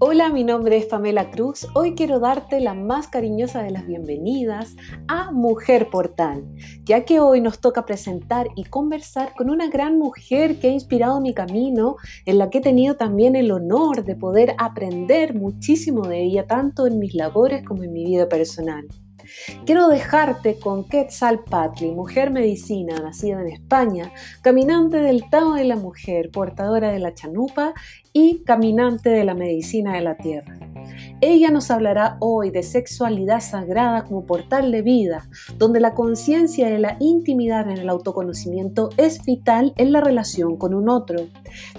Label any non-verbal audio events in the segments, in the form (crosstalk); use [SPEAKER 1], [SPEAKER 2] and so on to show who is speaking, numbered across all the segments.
[SPEAKER 1] Hola, mi nombre es Pamela Cruz. Hoy quiero darte la más cariñosa de las bienvenidas a Mujer Portal, ya que hoy nos toca presentar y conversar con una gran mujer que ha inspirado mi camino, en la que he tenido también el honor de poder aprender muchísimo de ella, tanto en mis labores como en mi vida personal. Quiero dejarte con Quetzalpatli, mujer medicina nacida en España, caminante del Tao de la mujer, portadora de la chanupa y caminante de la medicina de la tierra. Ella nos hablará hoy de sexualidad sagrada como portal de vida, donde la conciencia de la intimidad en el autoconocimiento es vital en la relación con un otro.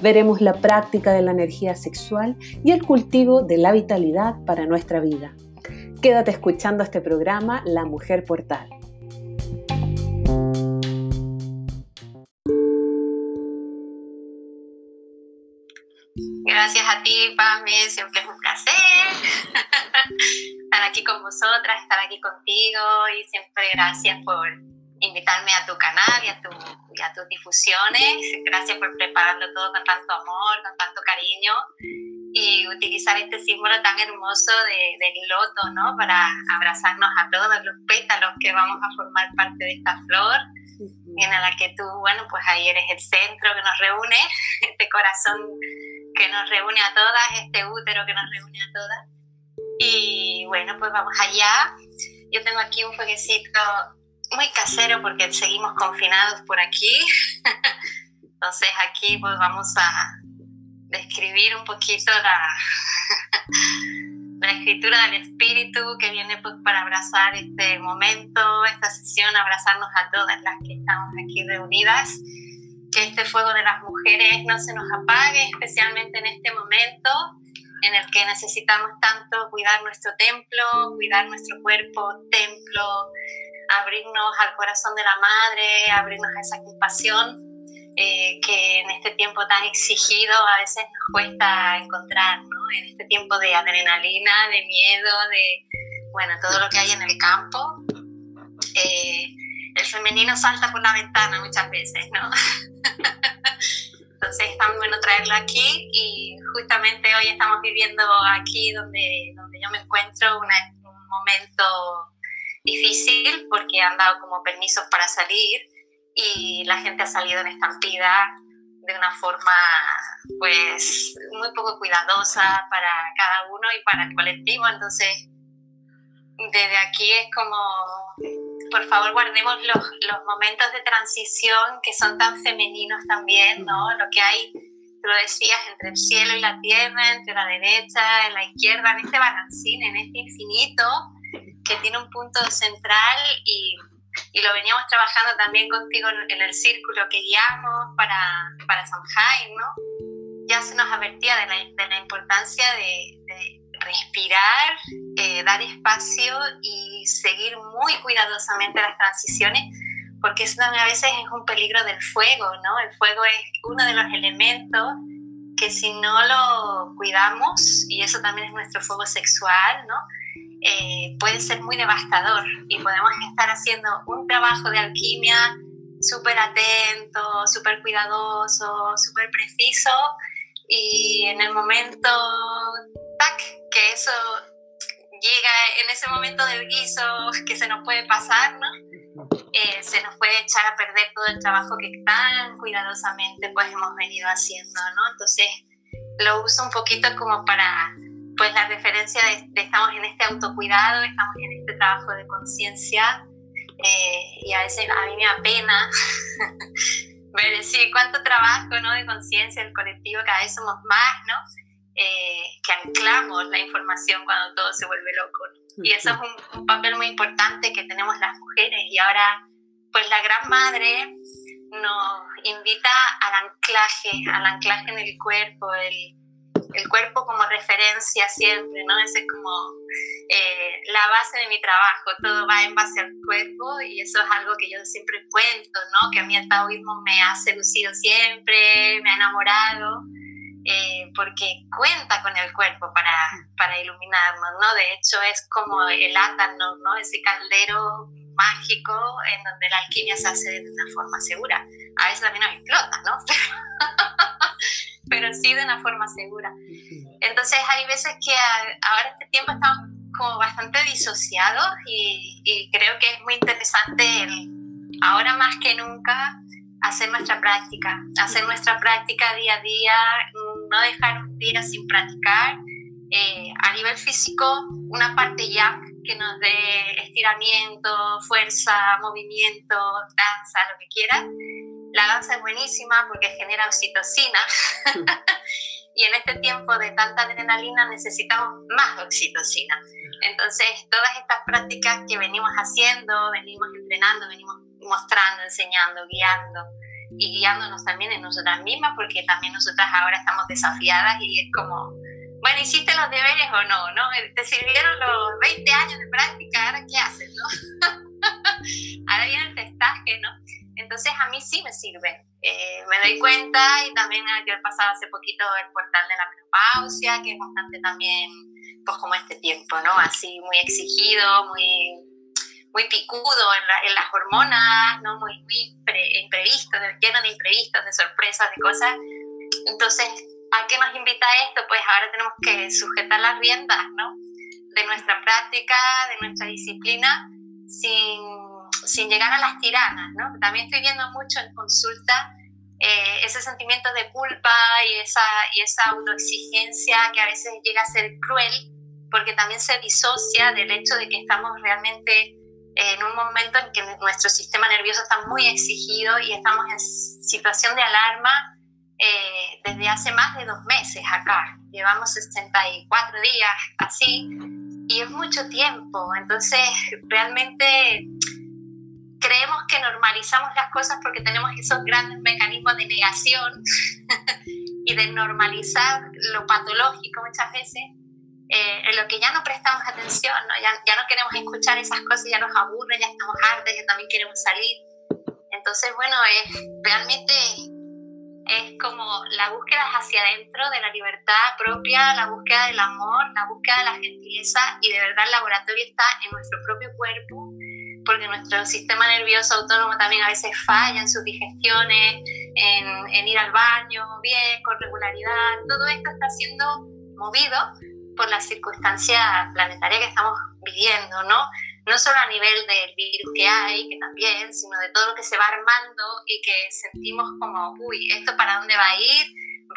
[SPEAKER 1] Veremos la práctica de la energía sexual y el cultivo de la vitalidad para nuestra vida. Quédate escuchando este programa La Mujer Portal.
[SPEAKER 2] Gracias a ti, Pame, siempre es un placer (laughs) estar aquí con vosotras, estar aquí contigo y siempre gracias por invitarme a tu canal y a, tu, y a tus difusiones. Gracias por prepararlo todo con tanto amor, con tanto cariño y utilizar este símbolo tan hermoso de, del loto, ¿no? Para abrazarnos a todos los pétalos que vamos a formar parte de esta flor, en la que tú, bueno, pues ahí eres el centro que nos reúne, (laughs) este corazón que nos reúne a todas, este útero que nos reúne a todas. Y bueno, pues vamos allá. Yo tengo aquí un fueguecito muy casero porque seguimos confinados por aquí. (laughs) Entonces aquí pues vamos a, describir un poquito la, (laughs) la escritura del espíritu que viene pues para abrazar este momento, esta sesión, abrazarnos a todas las que estamos aquí reunidas, que este fuego de las mujeres no se nos apague, especialmente en este momento en el que necesitamos tanto cuidar nuestro templo, cuidar nuestro cuerpo, templo, abrirnos al corazón de la madre, abrirnos a esa compasión eh, que en este tiempo tan exigido a veces nos cuesta encontrar, ¿no? En este tiempo de adrenalina, de miedo, de, bueno, todo lo que hay en el campo. Eh, el femenino salta por la ventana muchas veces, ¿no? (laughs) Entonces está muy bueno traerlo aquí y justamente hoy estamos viviendo aquí donde, donde yo me encuentro un momento difícil porque han dado como permisos para salir y la gente ha salido en estampida de una forma pues muy poco cuidadosa para cada uno y para el colectivo. Entonces, desde aquí es como, por favor, guardemos los, los momentos de transición que son tan femeninos también, ¿no? Lo que hay, tú lo decías, entre el cielo y la tierra, entre la derecha y la izquierda, en este balancín, en este infinito que tiene un punto central y y lo veníamos trabajando también contigo en el círculo que guiamos para, para Samhain, ¿no? Ya se nos advertía de la, de la importancia de, de respirar, eh, dar espacio y seguir muy cuidadosamente las transiciones, porque eso también a veces es un peligro del fuego, ¿no? El fuego es uno de los elementos que si no lo cuidamos, y eso también es nuestro fuego sexual, ¿no? Eh, puede ser muy devastador y podemos estar haciendo un trabajo de alquimia súper atento, súper cuidadoso, súper preciso y en el momento, tac, que eso llega en ese momento del guiso que se nos puede pasar, ¿no? Eh, se nos puede echar a perder todo el trabajo que tan cuidadosamente pues hemos venido haciendo, ¿no? Entonces lo uso un poquito como para pues la referencia de, estamos en este autocuidado, estamos en este trabajo de conciencia eh, y a veces a mí me da pena (laughs) ver decir cuánto trabajo ¿no? de conciencia del colectivo, cada vez somos más, ¿no? Eh, que anclamos la información cuando todo se vuelve loco. Y eso es un, un, papel muy importante que tenemos las mujeres. Y ahora, pues la Gran Madre nos invita al anclaje, al anclaje en el cuerpo, el, el cuerpo como referencia siempre, ¿no? Ese es como eh, la base de mi trabajo, todo va en base al cuerpo y eso es algo que yo siempre cuento, ¿no? Que a mí el taoísmo me ha seducido siempre, me ha enamorado, eh, porque cuenta con el cuerpo para, para iluminarnos, ¿no? De hecho es como el átano, ¿no? Ese caldero mágico en donde la alquimia se hace de una forma segura. A veces también nos explota, ¿no? (laughs) Pero sí de una forma segura. Entonces hay veces que ahora este tiempo estamos como bastante disociados y, y creo que es muy interesante ahora más que nunca hacer nuestra práctica, hacer nuestra práctica día a día, no dejar un día sin practicar. Eh, a nivel físico, una parte ya que nos dé estiramiento, fuerza, movimiento, danza, lo que quiera. La danza es buenísima porque genera oxitocina. (laughs) y en este tiempo de tanta adrenalina necesitamos más oxitocina. Entonces, todas estas prácticas que venimos haciendo, venimos entrenando, venimos mostrando, enseñando, guiando y guiándonos también en nosotras mismas, porque también nosotras ahora estamos desafiadas y es como, bueno, ¿hiciste los deberes o no? ¿no? ¿Te sirvieron los 20 años de práctica? ¿Ahora qué haces? ¿no? (laughs) ahora viene el testaje, ¿no? Entonces a mí sí me sirve. Eh, me doy cuenta y también yo he pasado hace poquito el portal de la menopausia, que es bastante también, pues como este tiempo, ¿no? Así muy exigido, muy muy picudo en, las hormonas, ¿no? muy, muy imprevisto, lleno de imprevistos, de sorpresas, de cosas. Entonces, ¿a qué nos invita esto? Pues ahora tenemos que sujetar las riendas ¿no? de nuestra práctica, de nuestra disciplina, sin, sin llegar a las tiranas. ¿no? También estoy viendo mucho en consulta eh, ese sentimiento de culpa y esa, y esa autoexigencia que a veces llega a ser cruel, porque también se disocia del hecho de que estamos realmente en un momento en que nuestro sistema nervioso está muy exigido y estamos en situación de alarma eh, desde hace más de dos meses acá. Llevamos 64 días así y es mucho tiempo. Entonces, realmente creemos que normalizamos las cosas porque tenemos esos grandes mecanismos de negación (laughs) y de normalizar lo patológico muchas veces eh, en lo que ya no prestamos atención, ¿no? Ya, ya, no queremos escuchar esas cosas, ya nos aburre, ya estamos hartos, ya también queremos salir. Entonces, bueno, es realmente es como la búsqueda hacia adentro de la libertad propia, la búsqueda del amor, la búsqueda de la gentileza y de verdad el laboratorio está en nuestro propio cuerpo porque nuestro sistema nervioso autónomo también a veces falla en sus digestiones, en, en ir al baño bien, con regularidad, todo esto está siendo movido por la circunstancia planetaria que estamos viviendo, ¿no? No solo a nivel del virus que hay, que también, sino de todo lo que se va armando y que sentimos como, uy, ¿esto para dónde va a ir?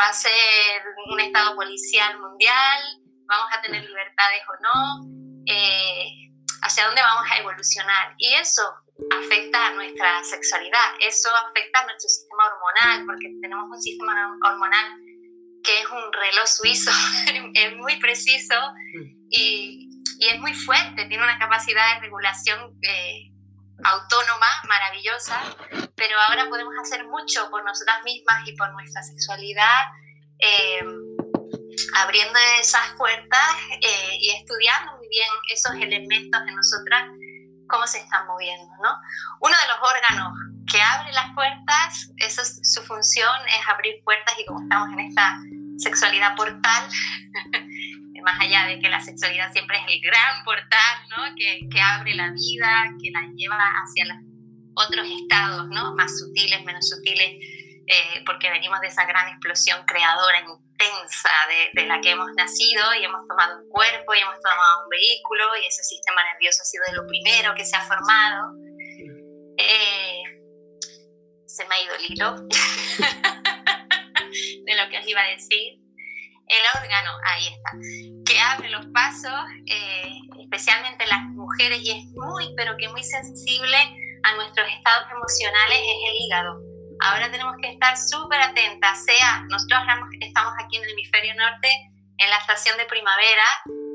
[SPEAKER 2] ¿Va a ser un estado policial mundial? ¿Vamos a tener libertades o no? Eh, ¿Hacia dónde vamos a evolucionar? Y eso afecta a nuestra sexualidad, eso afecta a nuestro sistema hormonal, porque tenemos un sistema hormonal que es un reloj suizo, (laughs) es muy preciso mm. y, y, es muy fuerte, tiene una capacidad de regulación eh, autónoma maravillosa, pero ahora podemos hacer mucho por nosotras mismas y por nuestra sexualidad, eh, abriendo esas puertas eh, y estudiando muy bien esos elementos de nosotras, cómo se están moviendo. ¿no? Uno de los órganos que abre las puertas, eso su función es abrir puertas y como estamos en esta sexualidad portal, (laughs) más allá de que la sexualidad siempre es el gran portal, ¿no? que, abre la vida, que la lleva hacia los otros estados, ¿no? más sutiles, menos sutiles, eh, porque venimos de esa gran explosión creadora de, de, la que hemos nacido y hemos tomado un cuerpo y hemos tomado un vehículo y ese sistema nervioso ha sido de lo primero que se ha formado. Eh, se me ha ido el hilo (laughs) de lo que os iba a decir. El órgano, ahí está, que abre los pasos, eh, especialmente las mujeres, y es muy, pero que muy sensible a nuestros estados emocionales, es el hígado. Ahora tenemos que estar súper atentas, sea, nosotros estamos aquí en el hemisferio norte, en la estación de primavera,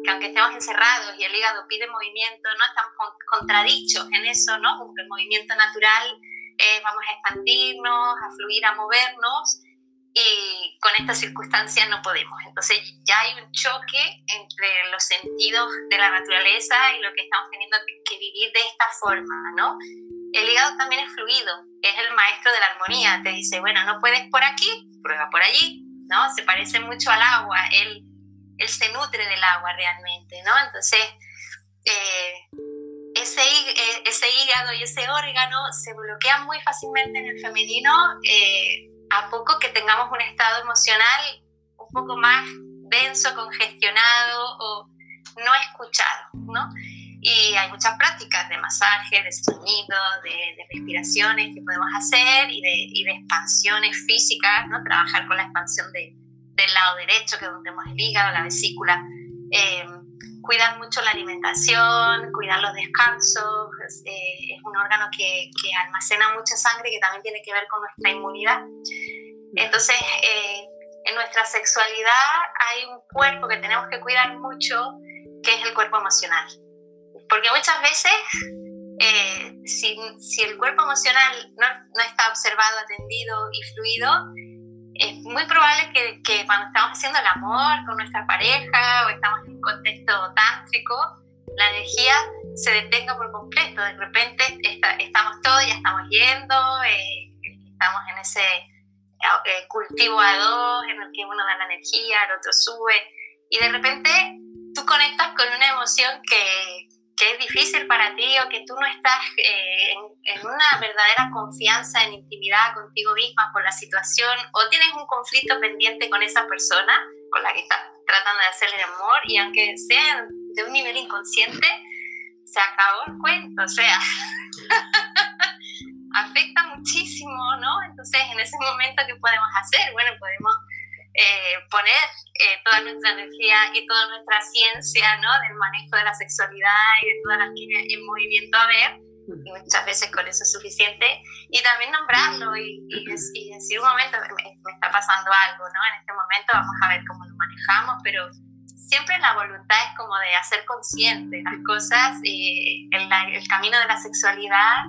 [SPEAKER 2] que aunque estemos encerrados y el hígado pide movimiento, no estamos contradichos en eso, ¿no? Porque el movimiento natural eh, vamos a expandirnos, a fluir, a movernos, y con esta circunstancia no podemos. Entonces ya hay un choque entre los sentidos de la naturaleza y lo que estamos teniendo que vivir de esta forma, ¿no? El hígado también es fluido, es el maestro de la armonía, te dice, bueno, no puedes por aquí, prueba por allí, ¿no? Se parece mucho al agua, él, él se nutre del agua realmente, ¿no? Entonces, eh, ese, eh, ese hígado y ese órgano se bloquean muy fácilmente en el femenino eh, a poco que tengamos un estado emocional un poco más denso, congestionado o no escuchado, ¿no? Y hay muchas prácticas de masaje, de sonido, de, respiraciones que podemos hacer y de, y de, expansiones físicas, ¿no? Trabajar con la expansión de, del lado derecho, que es donde tenemos el hígado, la vesícula. Eh, cuidar mucho la alimentación, cuidar los descansos. Eh, es un órgano que, que, almacena mucha sangre que también tiene que ver con nuestra inmunidad. Entonces, eh, en nuestra sexualidad hay un cuerpo que tenemos que cuidar mucho, que es el cuerpo emocional. Porque muchas veces, eh, si, si, el cuerpo emocional no, no, está observado, atendido y fluido, es muy probable que, que, cuando estamos haciendo el amor con nuestra pareja o estamos en un contexto tántrico, la energía se detenga por completo. De repente estamos todos, ya estamos yendo, eh, estamos en ese eh, cultivo a dos, en el que uno da la energía, el otro sube, y de repente tú conectas con una emoción que, que es difícil para ti o que tú no estás eh, en, una verdadera confianza, en intimidad contigo misma por la situación o tienes un conflicto pendiente con esa persona con la que estás tratando de hacerle amor y aunque sea de un nivel inconsciente, se acabó el cuento, o sea, (laughs) afecta muchísimo, ¿no? Entonces, en ese momento, ¿qué podemos hacer? Bueno, podemos eh, poner eh, toda nuestra energía y toda nuestra ciencia ¿no? del manejo de la sexualidad y de todas las líneas en movimiento a ver, y muchas veces con eso es suficiente, y también nombrarlo y, y, decir un momento, me, está pasando algo, ¿no? en este momento vamos a ver cómo lo manejamos, pero siempre la voluntad es como de hacer consciente las cosas, y el, el camino de la sexualidad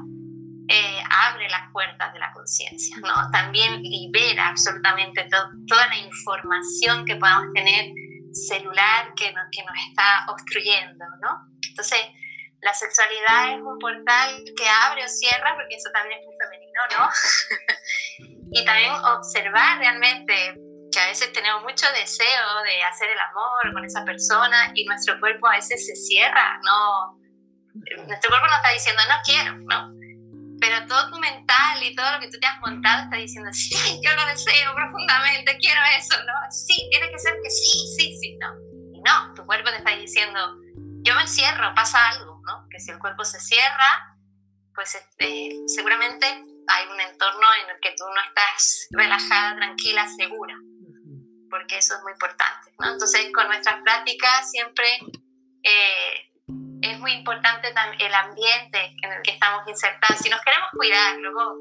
[SPEAKER 2] eh, abre las puertas de la conciencia, ¿no? También libera absolutamente toda la información que podamos tener celular que nos, que nos está obstruyendo, ¿no? Entonces, la sexualidad es un portal que abre o cierra, porque eso también es muy femenino, ¿no? (laughs) y también observar realmente que a veces tenemos mucho deseo de hacer el amor con esa persona y nuestro cuerpo a veces se cierra, ¿no? Nuestro cuerpo nos está diciendo, no quiero, ¿no? Pero todo tu mental y todo lo que tú te has montado está diciendo, sí, yo lo deseo profundamente, quiero eso, ¿no? Sí, tiene que ser que sí, sí, sí, ¿no? Y no, tu cuerpo te está diciendo, yo me encierro, pasa algo, ¿no? Que si el cuerpo se cierra, pues este, seguramente hay un entorno en el que tú no estás relajada, tranquila, segura, porque eso es muy importante, ¿no? Entonces, con nuestras prácticas siempre... Eh, es muy importante el ambiente en el que estamos insertados. Si nos queremos cuidar, luego,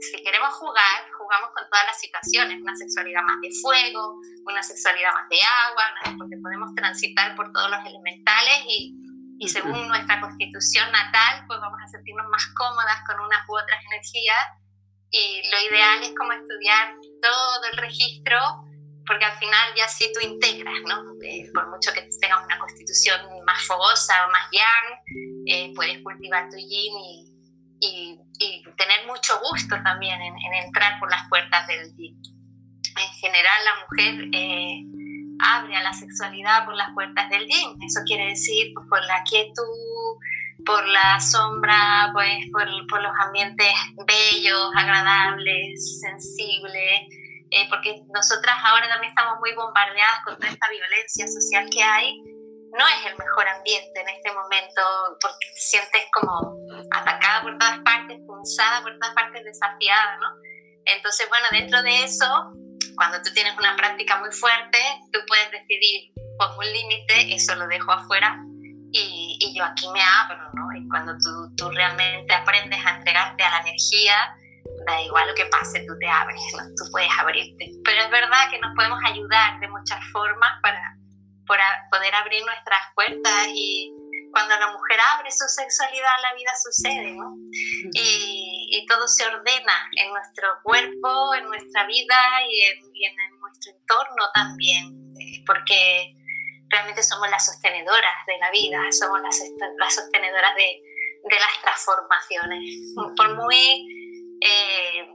[SPEAKER 2] si queremos jugar, jugamos con todas las situaciones, una sexualidad más de fuego, una sexualidad más de agua, porque podemos transitar por todos los elementales y, y según nuestra constitución natal, pues vamos a sentirnos más cómodas con unas u otras energías. Y lo ideal es como estudiar todo el registro porque al final ya sí tú integras, ¿no? Eh, por mucho que tengas una constitución más fogosa o más yang, eh, puedes cultivar tu yin y, y, tener mucho gusto también en, entrar por las puertas del yin. En general la mujer eh, abre a la sexualidad por las puertas del yin, eso quiere decir pues, por la quietud, por la sombra, pues por, por los ambientes bellos, agradables, sensibles, eh, porque nosotras ahora también estamos muy bombardeadas con toda esta violencia social que hay, no es el mejor ambiente en este momento porque te sientes como atacada por todas partes, punzada por todas partes, desafiada, ¿no? Entonces, bueno, dentro de eso, cuando tú tienes una práctica muy fuerte, tú puedes decidir, pongo un límite, eso lo dejo afuera y, y, yo aquí me abro, ¿no? Y cuando tú, tú realmente aprendes a entregarte a la energía, da igual lo que pase, tú te abres, tú puedes abrirte. Pero es verdad que nos podemos ayudar de muchas formas para, para poder abrir nuestras puertas y cuando la mujer abre su sexualidad, la vida sucede, ¿no? Y, y todo se ordena en nuestro cuerpo, en nuestra vida y en, en nuestro entorno también, eh, porque realmente somos las sostenedoras de la vida, somos las, las sostenedoras de, de las transformaciones. Por muy eh,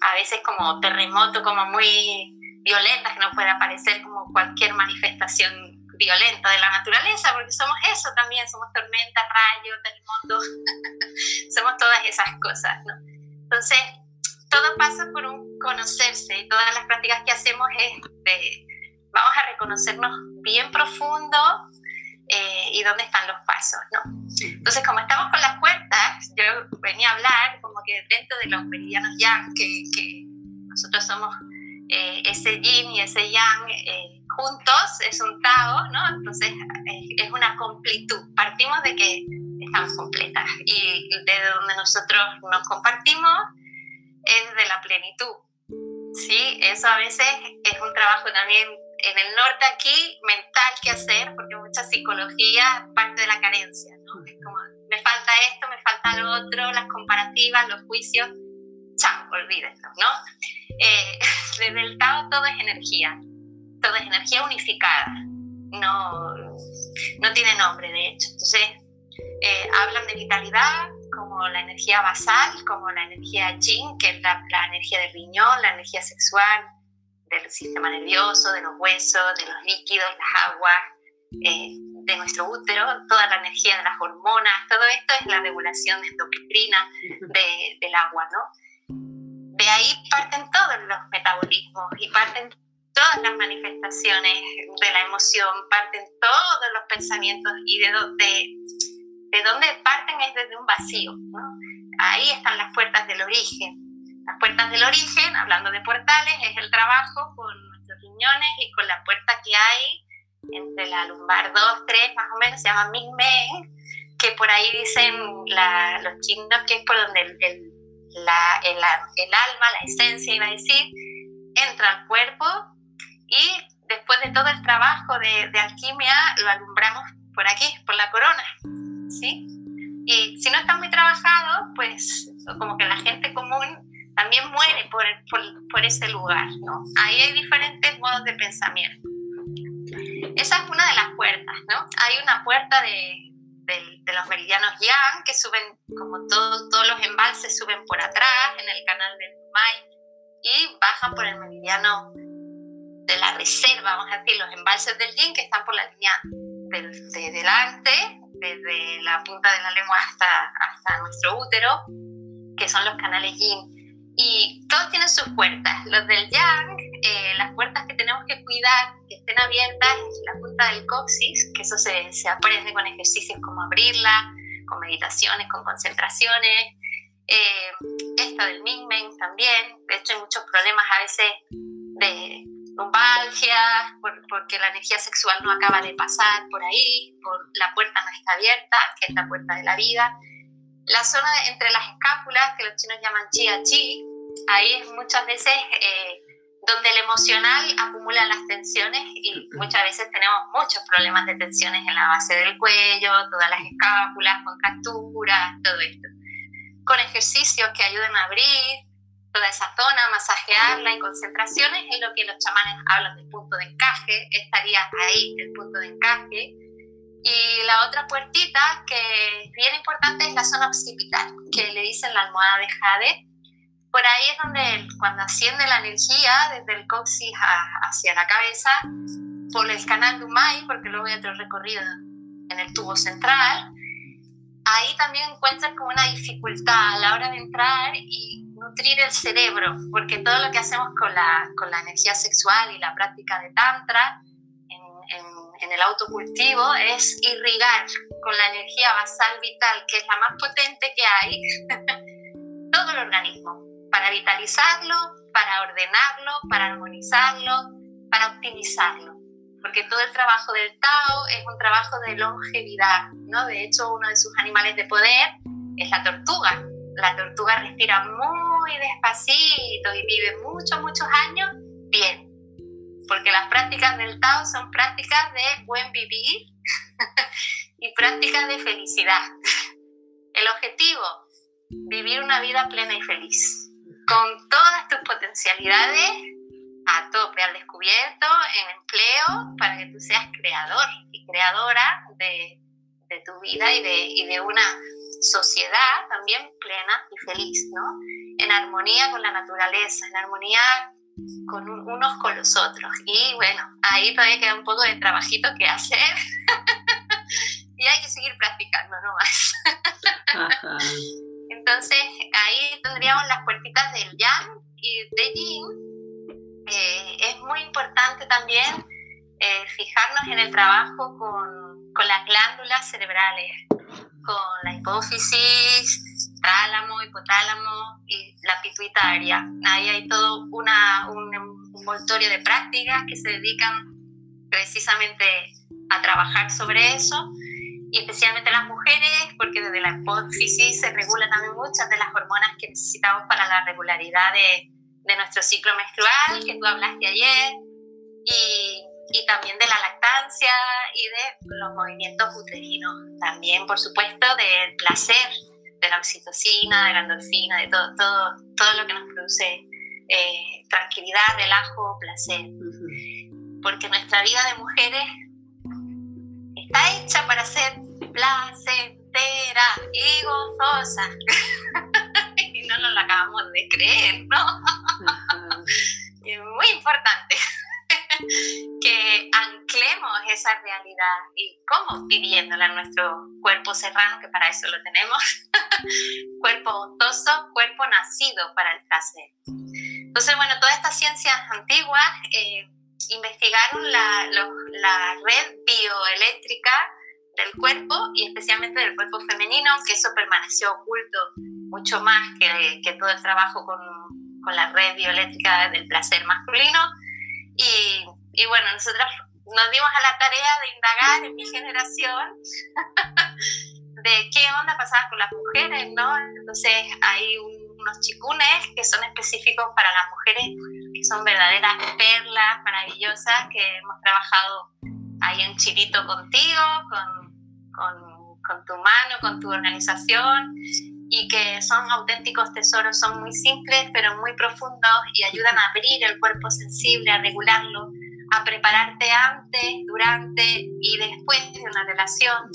[SPEAKER 2] a veces como terremoto, como muy violentas, que no puede aparecer como cualquier manifestación violento de la naturaleza, porque somos eso también, somos tormenta, rayo, terremoto, (laughs) somos todas esas cosas, ¿no? Entonces, todo pasa por un conocerse y todas las prácticas que hacemos es de, vamos a reconocernos bien profundo eh, y dónde están los pasos, ¿no? Entonces, como estamos con las puertas, yo venía a hablar como que dentro de los meridianos yang, que, que nosotros somos eh, ese yin y ese yang eh, juntos, es un Tao, ¿no? Entonces, es una completud. Partimos de que estamos completas y de donde nosotros nos compartimos es de la plenitud. Sí, eso a veces es un trabajo también en el norte aquí mental que hacer, porque mucha psicología parte de la carencia, ¿no? Es como, me falta esto, me falta lo otro, las comparativas, los juicios, chao, olvídenlo, ¿no? Eh, (laughs) desde el Tao todo es energía, todo es energía unificada, no, no tiene nombre de hecho. Entonces, eh, hablan de vitalidad como la energía basal, como la energía yin, que es la, la energía del riñón, la energía sexual, del sistema nervioso, de los huesos, de los líquidos, las aguas, eh, de nuestro útero, toda la energía de las hormonas, todo esto es la regulación endocrina de, del agua, ¿no? De ahí parten todos los metabolismos y parten todas las manifestaciones de la emoción, parten todos los pensamientos y de, de, de dónde parten es desde un vacío, ¿no? Ahí están las puertas del origen las puertas del origen, hablando de portales, es el trabajo con nuestros riñones y con la puerta que hay entre la lumbar 2, 3 más o menos, se llama Ming que por ahí dicen los chinos que es por donde el, el, la, el, el, alma, la esencia, iba a decir, entra al cuerpo y después de todo el trabajo de, de alquimia lo alumbramos por aquí, por la corona, ¿sí? Y si no está muy trabajado, pues como que la gente común también muere por, por, por, ese lugar, ¿no? Ahí hay diferentes modos de pensamiento. Esa es una de las puertas, ¿no? Hay una puerta de, de, de los meridianos yang que suben, como todos, todos los embalses suben por atrás en el canal del Mai y bajan por el meridiano de la reserva, vamos a decir, los embalses del yin que están por la línea de, delante, desde la punta de la lengua hasta, hasta nuestro útero, que son los canales yin y todos tienen sus puertas. Los del yang, eh, las puertas que tenemos que cuidar, que estén abiertas, la punta del coxis, que eso se, se aprende con ejercicios como abrirla, con meditaciones, con concentraciones. Eh, esta del Mingmen también. De hecho, hay muchos problemas a veces de lumbalgia, porque la energía sexual no acaba de pasar por ahí, por la puerta no está abierta, que es la puerta de la vida. La zona entre las escápulas, que los chinos llaman chia chi, ahí es muchas veces eh, donde el emocional acumula las tensiones y muchas veces tenemos muchos problemas de tensiones en la base del cuello, todas las escápulas, contracturas, todo esto. Con ejercicios que ayuden a abrir toda esa zona, masajearla en concentraciones, es lo que los chamanes hablan del punto de encaje, estaría ahí el punto de encaje y la otra puertita que es bien importante es la zona occipital, que le dicen la almohada de jade. Por ahí es donde cuando asciende la energía desde el coxis hacia la cabeza, por el canal Dumai, porque luego hay otro recorrido en el tubo central, ahí también encuentras como una dificultad a la hora de entrar y nutrir el cerebro, porque todo lo que hacemos con la, con la energía sexual y la práctica de Tantra, en el autocultivo es irrigar con la energía basal vital, que es la más potente que hay, (laughs) todo el organismo, para vitalizarlo, para ordenarlo, para armonizarlo, para optimizarlo. Porque todo el trabajo del Tao es un trabajo de longevidad, ¿no? De hecho, uno de sus animales de poder es la tortuga. La tortuga respira muy despacito y vive muchos, muchos años bien porque las prácticas del Tao son prácticas de buen vivir (laughs) y prácticas de felicidad. El objetivo, vivir una vida plena y feliz, con todas tus potencialidades a tope, al descubierto, en empleo, para que tú seas creador y creadora de, de tu vida y de, y de una sociedad también plena y feliz, ¿no? En armonía con la naturaleza, en armonía con unos con los otros. Y bueno, ahí todavía queda un poco de trabajito que hacer. (laughs) y hay que seguir practicando nomás. Entonces, ahí tendríamos las puertitas del yang y de yin. Eh, es muy importante también eh, fijarnos en el trabajo con, con las glándulas cerebrales, con la hipófisis, tálamo, hipotálamo y la pituitaria. Ahí hay todo una, un envoltorio de prácticas que se dedican precisamente a trabajar sobre eso y especialmente las mujeres, porque desde la hipófisis se regulan también muchas de las hormonas que necesitamos para la regularidad de, de nuestro ciclo menstrual, que tú hablaste ayer, y, y, también de la lactancia y de los movimientos uterinos. También, por supuesto, del placer, de la oxitocina, de la endorfina, de todo, todo, todo lo que nos produce eh, tranquilidad, relajo, placer. Porque nuestra vida de mujeres está hecha para ser placentera y gozosa. (laughs) y no nos lo acabamos de creer, ¿no? es muy importante (laughs) que anclemos esa realidad y cómo viviéndola en nuestro cuerpo serrano, que para eso lo tenemos, (laughs) cuerpo gozoso, cuerpo nacido para el placer. Entonces, bueno, todas estas ciencias antiguas eh, investigaron la, la red bioeléctrica del cuerpo y especialmente del cuerpo femenino, que eso permaneció oculto mucho más que, que todo el trabajo con, con, la red bioeléctrica del placer masculino. Y, y bueno, nosotros nos dimos a la tarea de indagar en mi generación (laughs) de qué onda pasaba con las mujeres, ¿no? Entonces hay unos chicunes que son específicos para las mujeres, son verdaderas perlas maravillosas que hemos trabajado ahí en Chilito contigo, con, con, con tu mano, con tu organización y que son auténticos tesoros, son muy simples pero muy profundos y ayudan a abrir el cuerpo sensible, a regularlo, a prepararte antes, durante y después de una relación,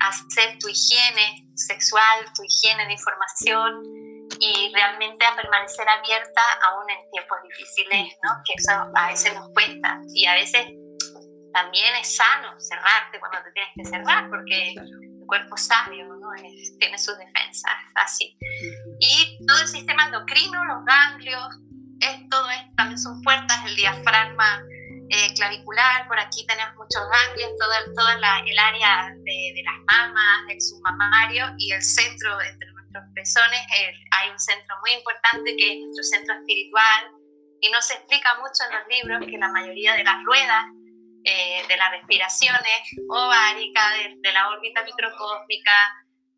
[SPEAKER 2] a hacer tu higiene sexual, tu higiene de información y realmente a permanecer abierta aún en tiempos difíciles, ¿no? que eso a veces nos cuesta y a veces también es sano cerrarte cuando te tienes que cerrar porque el cuerpo sabio ¿no? tiene sus defensas, así. Y todo el sistema endocrino, los ganglios, es, todo esto también son puertas, el diafragma eh, clavicular, por aquí tenemos muchos ganglios, todo, todo el área de, de, las mamas, del submamario y el centro entre nuestros pezones, hay un centro muy importante que es nuestro centro espiritual y no se explica mucho en los libros que la mayoría de las ruedas eh, de las respiraciones ováricas, de, de, la órbita microcósmica,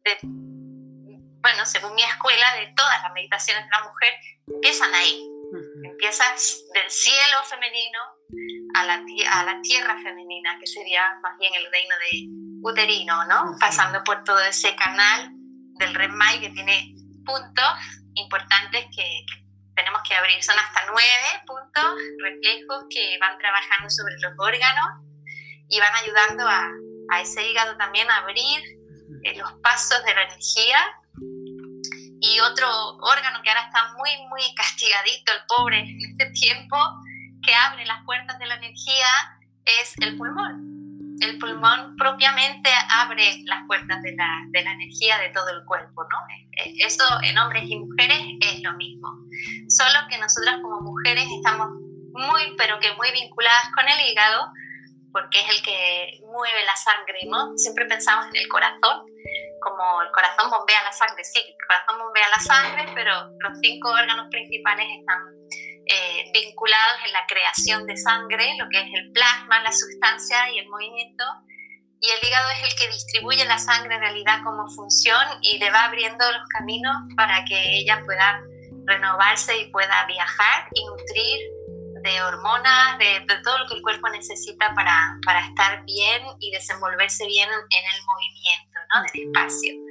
[SPEAKER 2] de, bueno, según mi escuela, de todas las meditaciones de la mujer, empiezan ahí. Empiezas del cielo femenino a la, a la tierra femenina, que sería más bien el reino de uterino, ¿no? Pasando por todo ese canal del REMAI que tiene puntos importantes que tenemos que abrir. Son hasta nueve puntos reflejos que van trabajando sobre los órganos y van ayudando a, a ese hígado también a abrir eh, los pasos de la energía. Y otro órgano que ahora está muy, muy castigadito, el pobre, en este tiempo, que abre las puertas de la energía, es el pulmón. El pulmón propiamente abre las puertas de la, de la energía de todo el cuerpo, ¿no? Eh, eso en hombres y mujeres es lo mismo. Solo que nosotras como mujeres estamos muy, pero que muy vinculadas con el hígado, porque es el que mueve la sangre, ¿no? Siempre pensamos en el corazón, como el corazón bombea la sangre, sí, el corazón bombea la sangre, pero los cinco órganos principales están eh, vinculados en la creación de sangre, lo que es el plasma, la sustancia y el movimiento. Y el hígado es el que distribuye la sangre en realidad como función y le va abriendo los caminos para que ella pueda renovarse y pueda viajar y nutrir de hormonas, de, de, todo lo que el cuerpo necesita para, para estar bien y desenvolverse bien en, el movimiento ¿no? del espacio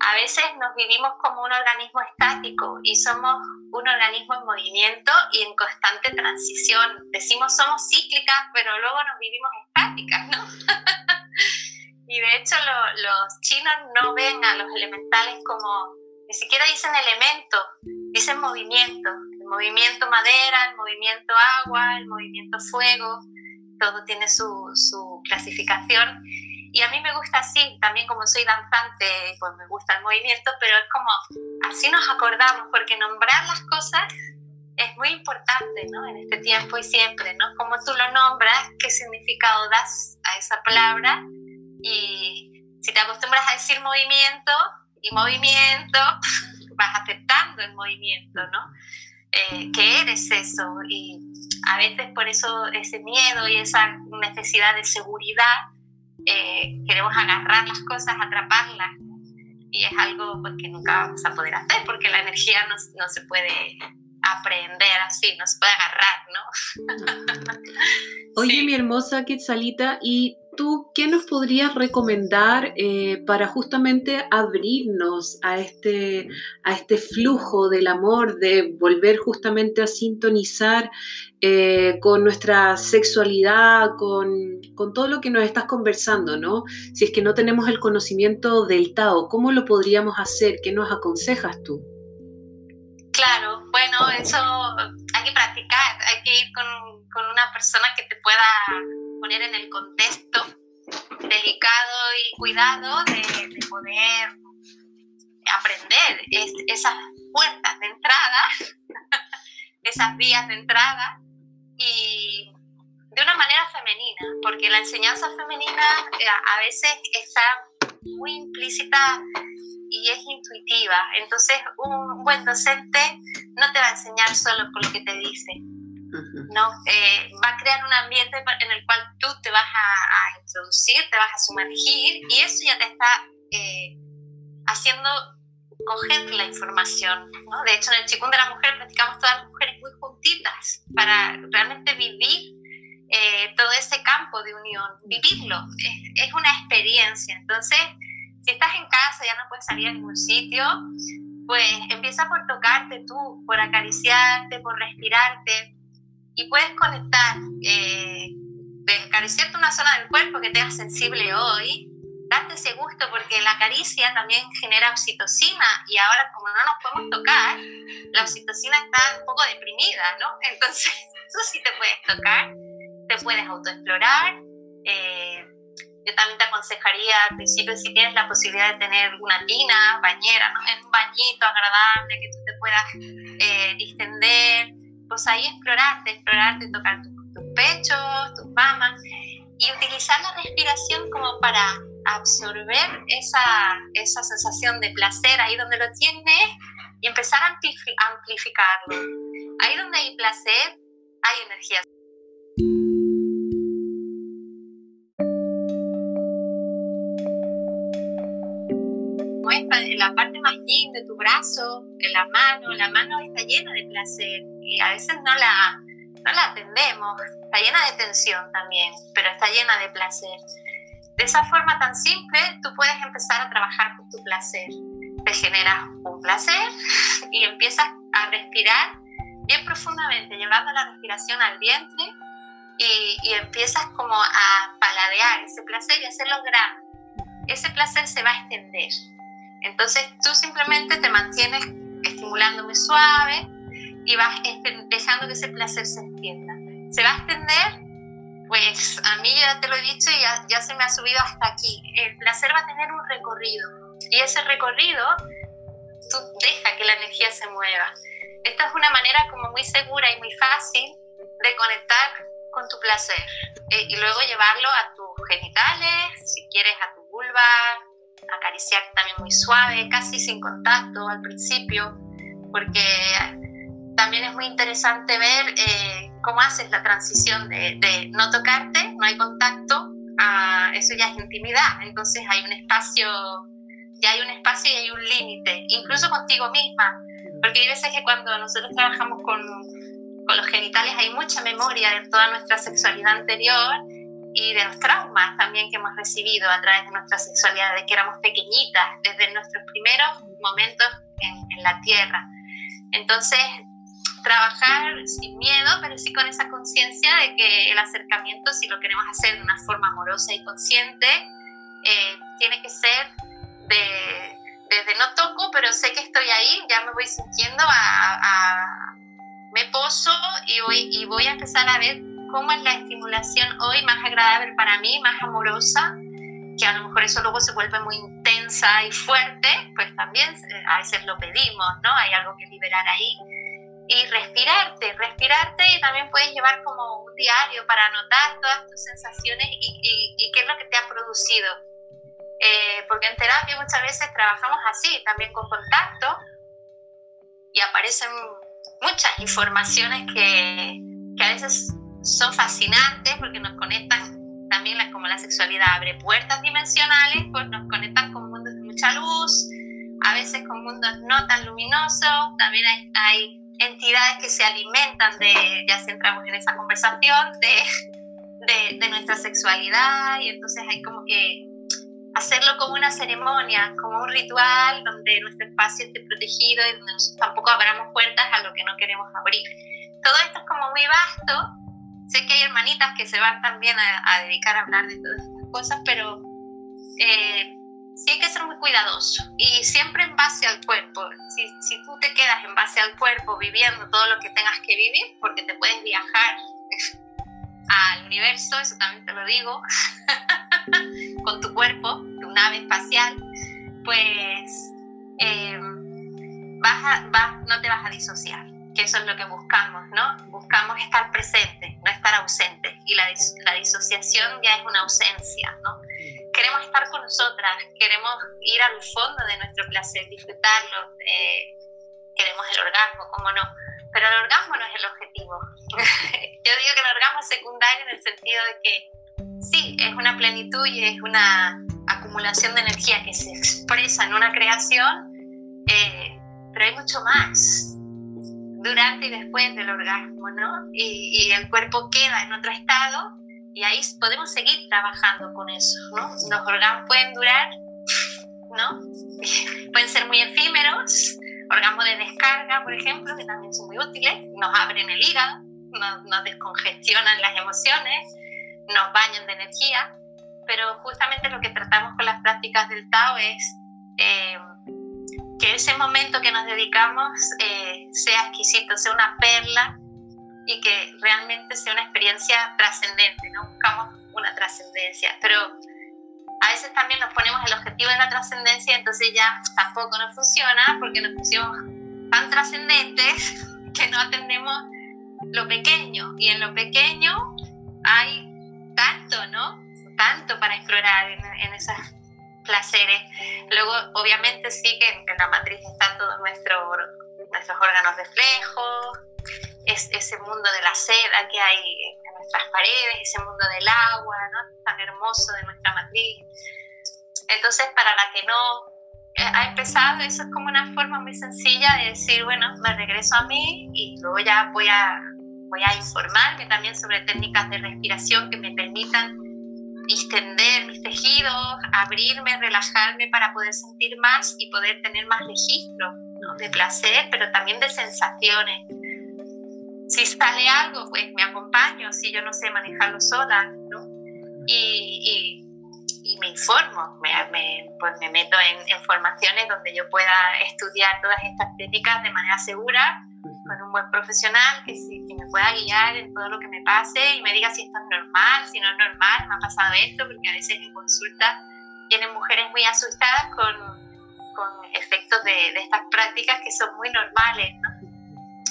[SPEAKER 2] a veces nos vivimos como un organismo estático y somos un organismo en movimiento y en constante transición. Decimos somos cíclicas, pero luego nos vivimos estáticas, ¿no? (laughs) y de hecho los chinos no ven a los elementales como, ni siquiera dicen elemento, dicen movimiento. El movimiento madera, el movimiento agua, el movimiento fuego, todo tiene su, su clasificación. Y a mí me gusta así, también como soy danzante, pues me gusta el movimiento, pero es como así nos acordamos, porque nombrar las cosas es muy importante, ¿no? En este tiempo y siempre, ¿no? Como tú lo nombras, qué significado das a esa palabra y si te acostumbras a decir movimiento y movimiento, (laughs) vas aceptando el movimiento, ¿no? Eh, que eres eso y a veces por eso ese miedo y esa necesidad de seguridad eh, queremos agarrar las cosas, atraparlas y es algo pues, que nunca vamos a poder hacer porque la energía no, no se puede aprender así, no se puede agarrar, ¿no? (laughs)
[SPEAKER 1] Oye, mi hermosa Quetzalita, ¿y qué nos podrías recomendar eh, para justamente abrirnos a este, a este flujo del amor, de volver justamente a sintonizar eh, con nuestra sexualidad, con, todo lo que nos estás conversando, ¿no? Si es que no tenemos el conocimiento del Tao, ¿cómo lo podríamos hacer? ¿Qué nos aconsejas tú?
[SPEAKER 2] Claro, bueno, eso hay que practicar, hay que ir con una persona que te pueda poner en el contexto delicado y cuidado de, de poder aprender esas puertas de entrada, (laughs) esas vías de entrada y de una manera femenina, porque la enseñanza femenina eh, a veces está muy implícita y es intuitiva. Entonces, un buen docente no te va a enseñar solo con lo que te dice, ¿no? Eh, va a crear un ambiente en el cual tú te vas a, introducir, te vas a sumergir y eso ya te está eh, haciendo coger la información. ¿no? De hecho, en el Chikun de la Mujer practicamos todas las mujeres muy juntitas para realmente vivir eh, todo ese campo de unión, vivirlo. Es, es, una experiencia. Entonces, si estás en casa, ya no puedes salir a ningún sitio, pues empieza por tocarte tú, por acariciarte, por respirarte y puedes conectar, eh, una zona del cuerpo que te haga sensible hoy, darte ese gusto porque la caricia también genera oxitocina y ahora como no nos podemos tocar, la oxitocina está un poco deprimida, ¿no? (laughs) Entonces, tú sí te puedes tocar, te puedes autoexplorar. Eh, yo también te aconsejaría al principio si tienes la posibilidad de tener una tina, bañera, ¿no? en un bañito agradable que tú te puedas eh, distender, pues ahí explorarte, explorarte, tocar tus, pechos, tus mamas y utilizar la respiración como para absorber esa, esa sensación de placer ahí donde lo tienes y empezar a amplificarlo. Ahí donde hay placer, hay energía. La parte más yin de tu brazo, en la mano, la mano está llena de placer y a veces no la, no la atendemos, está llena de tensión también, pero está llena de placer. De esa forma tan simple, tú puedes empezar a trabajar con tu placer. Te generas un placer (laughs) y empiezas a respirar bien profundamente, llevando la respiración al vientre y, y empiezas como a paladear ese placer y hacerlo grande. Ese placer se va a extender entonces tú simplemente te mantienes estimulándome suave y vas dejando que ese placer se extienda. ¿Se va a extender? Pues a mí ya te lo he dicho y ya, ya se me ha subido hasta aquí. El placer va a tener un recorrido y ese recorrido tú deja que la energía se mueva. Esta es una manera como muy segura y muy fácil de conectar con tu placer eh, y luego llevarlo a tus genitales, si quieres a tu vulva, acariciar también muy suave, casi sin contacto al principio, porque también es muy interesante ver eh, cómo haces la transición de, de, no tocarte, no hay contacto, a eso ya es intimidad, entonces hay un espacio, ya hay un espacio y hay un límite, incluso contigo misma, porque hay veces que cuando nosotros trabajamos con, con los genitales hay mucha memoria de toda nuestra sexualidad anterior y de los traumas también que hemos recibido a través de nuestra sexualidad, de que éramos pequeñitas, desde nuestros primeros momentos en, en la tierra. Entonces, trabajar sin miedo, pero sí con esa conciencia de que el acercamiento, si lo queremos hacer de una forma amorosa y consciente, eh, tiene que ser de, desde no toco, pero sé que estoy ahí, ya me voy sintiendo a, a, gozo y voy, y voy a empezar a ver cómo es la estimulación hoy más agradable para mí, más amorosa, que a lo mejor eso luego se vuelve muy intensa y fuerte, pues también eh, a veces lo pedimos, ¿no? Hay algo que liberar ahí. Y respirarte, respirarte y también puedes llevar como un diario para anotar todas tus sensaciones y, y, qué es lo que te ha producido. Eh, porque en terapia muchas veces trabajamos así, también con contacto, y aparecen muchas informaciones que, que a veces son fascinantes porque nos conectan también como la sexualidad abre puertas dimensionales, pues nos conectan con mundos de mucha luz, a veces con mundos no tan luminosos, también hay, hay entidades que se alimentan de, ya si entramos en esa conversación, de, de, de, nuestra sexualidad y entonces hay como que hacerlo como una ceremonia, como un ritual donde nuestro espacio esté protegido y donde tampoco abramos puertas a lo que no queremos abrir. Todo esto es como muy vasto Sé que hay hermanitas que se van también a, dedicar a hablar de todas estas cosas, pero eh, sí hay que ser muy cuidadoso y siempre en base al cuerpo. Si, tú te quedas en base al cuerpo viviendo todo lo que tengas que vivir, porque te puedes viajar (laughs) al universo, eso también te lo digo, (laughs) con tu cuerpo, tu nave espacial, pues eh, vas no te vas a disociar que eso es lo que buscamos, ¿no? Buscamos estar presentes, no estar ausentes. Y la, la disociación ya es una ausencia, ¿no? Queremos estar con nosotras, queremos ir al fondo de nuestro placer, disfrutarlo, eh, queremos el orgasmo, ¿cómo no? Pero el orgasmo no es el objetivo. (laughs) Yo digo que el orgasmo es secundario en el sentido de que sí, es una plenitud y es una acumulación de energía que se expresa en una creación, eh, pero hay mucho más durante y después del orgasmo, ¿no? Y, el cuerpo queda en otro estado y ahí podemos seguir trabajando con eso, ¿no? Los orgasmos pueden durar, ¿no? (laughs) pueden ser muy efímeros, orgasmos de descarga, por ejemplo, que también son muy útiles, nos abren el hígado, nos, descongestionan las emociones, nos bañan de energía, pero justamente lo que tratamos con las prácticas del Tao es... Eh, que ese momento que nos dedicamos eh, sea exquisito, sea una perla y que realmente sea una experiencia trascendente, ¿no? Buscamos una trascendencia, pero a veces también nos ponemos el objetivo de la trascendencia, entonces ya tampoco nos funciona porque nos pusimos tan trascendentes (laughs) que no atendemos lo pequeño y en lo pequeño hay tanto, ¿no? Tanto para explorar en, en esas placeres. Luego, obviamente, sí que en, la matriz está todo nuestro, nuestros órganos reflejos, es ese mundo de la seda que hay en nuestras paredes, ese mundo del agua, ¿no? tan hermoso de nuestra matriz. Entonces, para la que no eh, ha empezado, eso es como una forma muy sencilla de decir, bueno, me regreso a mí y luego ya voy a, voy a informarme también sobre técnicas de respiración que me permitan distender mis tejidos, abrirme, relajarme para poder sentir más y poder tener más registro de placer, pero también de sensaciones. Si sale algo, pues me acompaño, si yo no sé manejarlo sola, ¿no? Y, y, me informo, me, me, pues me meto en, en formaciones donde yo pueda estudiar todas estas técnicas de manera segura con un buen profesional que, que me pueda guiar en todo lo que me pase y me diga si esto es normal, si no es normal, me ha pasado esto, porque a veces en consulta tienen mujeres muy asustadas con, con efectos de, de, estas prácticas que son muy normales, ¿no?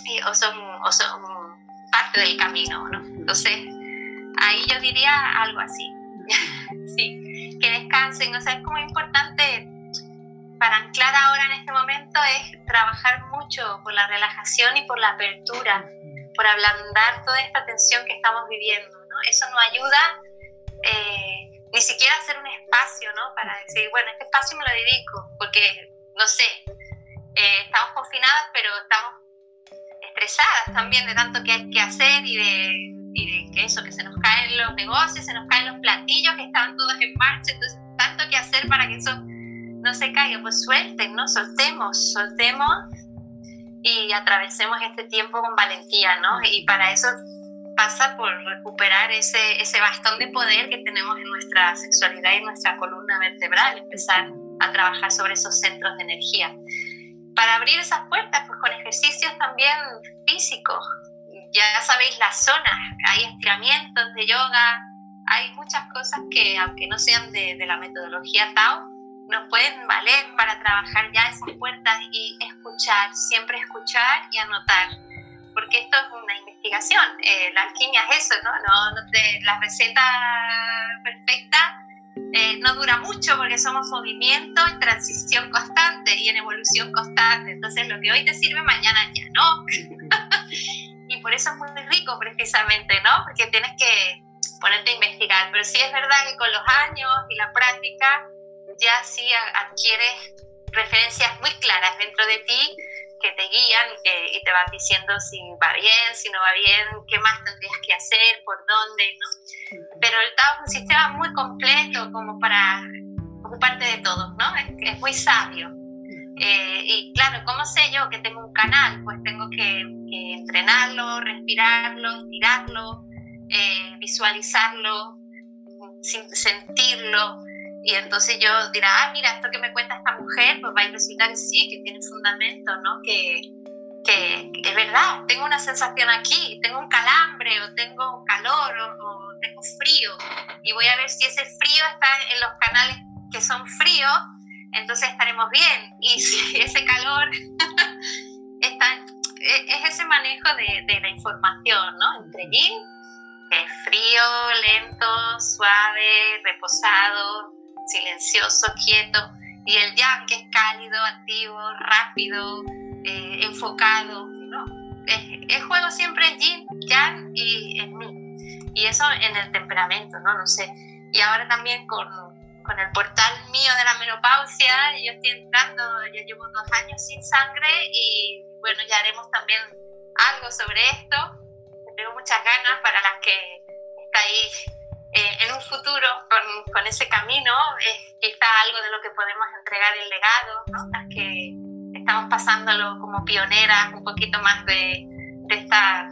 [SPEAKER 2] Y, o, son, o son parte del camino, ¿no? Entonces, ahí yo diría algo así. (laughs) sí, que descansen, o sea, es como importante para anclar ahora en este momento es trabajar mucho por la relajación y por la apertura, por ablandar toda esta tensión que estamos viviendo. ¿no? Eso nos ayuda eh, ni siquiera a hacer un espacio ¿no? para decir, bueno, este espacio me lo dedico, porque, no sé, eh, estamos confinadas, pero estamos estresadas también de tanto que hay que hacer y de, y de que eso, que se nos caen los negocios, se nos caen los platillos que estaban todos en marcha, entonces tanto que hacer para que eso no se caiga, pues suelten, ¿no? Soltemos, soltemos y atravesemos este tiempo con valentía, ¿no? Y para eso pasa por recuperar ese, ese bastón de poder que tenemos en nuestra sexualidad y en nuestra columna vertebral, empezar a trabajar sobre esos centros de energía. Para abrir esas puertas, pues con ejercicios también físicos, ya sabéis las zonas, hay estiramientos de yoga, hay muchas cosas que, aunque no sean de, de la metodología Tao, nos pueden valer para trabajar ya esas puertas y escuchar, siempre escuchar y anotar. Porque esto es una investigación. Eh, la alquimia es eso, ¿no? no, no te, la receta perfecta eh, no dura mucho porque somos movimiento y transición constante y en evolución constante. Entonces, lo que hoy te sirve, mañana ya no. (laughs) y por eso es muy rico, precisamente, ¿no? Porque tienes que ponerte a investigar. Pero sí es verdad que con los años y la práctica ya sí adquieres referencias muy claras dentro de ti que te guían y, te van diciendo si va bien, si no va bien, qué más tendrías que hacer, por dónde, ¿no? Pero el Tao es un sistema muy completo como para ocuparte de todo, ¿no? Es, es muy sabio. Eh, y claro, ¿cómo sé yo que tengo un canal? Pues tengo que, entrenarlo, respirarlo, estirarlo, eh, visualizarlo, sentirlo, y entonces yo dirá, ah, mira, esto que me cuenta esta mujer, pues va a resultar que sí, que tiene fundamento, ¿no? Que, que, es verdad, tengo una sensación aquí, tengo un calambre, o tengo calor, o, tengo frío, y voy a ver si ese frío está en los canales que son fríos, entonces estaremos bien. Y (laughs) si ese calor (laughs) está, e, es ese manejo de, de la información, ¿no? Entre yin, que es frío, lento, suave, reposado, silencioso, quieto, y el yang que es cálido, activo, rápido, eh, enfocado, ¿no? Es, juego siempre en yin, yang y en mí. Y eso en el temperamento, ¿no? No sé. Y ahora también con, con el portal mío de la menopausia, yo estoy entrando, ya llevo dos años sin sangre y bueno, ya haremos también algo sobre esto. Tengo muchas ganas para las que estáis eh, en un futuro con, con ese camino es quizá algo de lo que podemos entregar el legado, ¿no? las que estamos pasándolo como pioneras un poquito más de, de esta...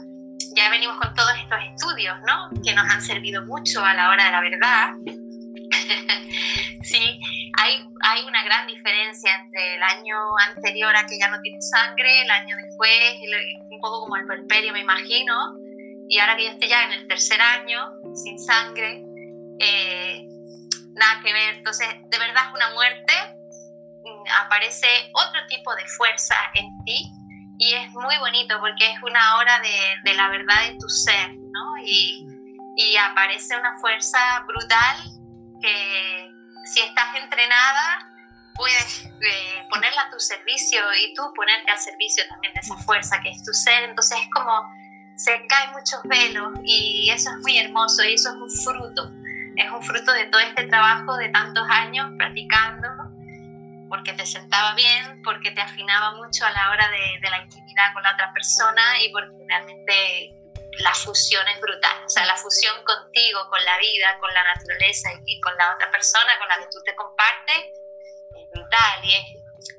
[SPEAKER 2] Ya venimos con todos estos estudios, ¿no? Que nos han servido mucho a la hora de la verdad. (laughs) sí, hay, hay una gran diferencia entre el año anterior a que ya no tiene sangre, el año después, un poco como el perperio, me imagino, y ahora que yo estoy ya en el tercer año, sin sangre, eh, nada que ver. Entonces, de verdad es una muerte, mm, aparece otro tipo de fuerza en ti y es muy bonito porque es una hora de, de la verdad de tu ser, ¿no? Y, y aparece una fuerza brutal que si estás entrenada puedes eh, ponerla a tu servicio y tú ponerte al servicio también de esa fuerza que es tu ser. Entonces es como se caen muchos velos y eso es muy hermoso y eso es un fruto, es un fruto de todo este trabajo de tantos años practicando, porque te sentaba bien, porque te afinaba mucho a la hora de, de la intimidad con la otra persona y porque realmente la fusión es brutal, o sea, la fusión contigo, con la vida, con la naturaleza y con la otra persona con la que tú te compartes es brutal y es,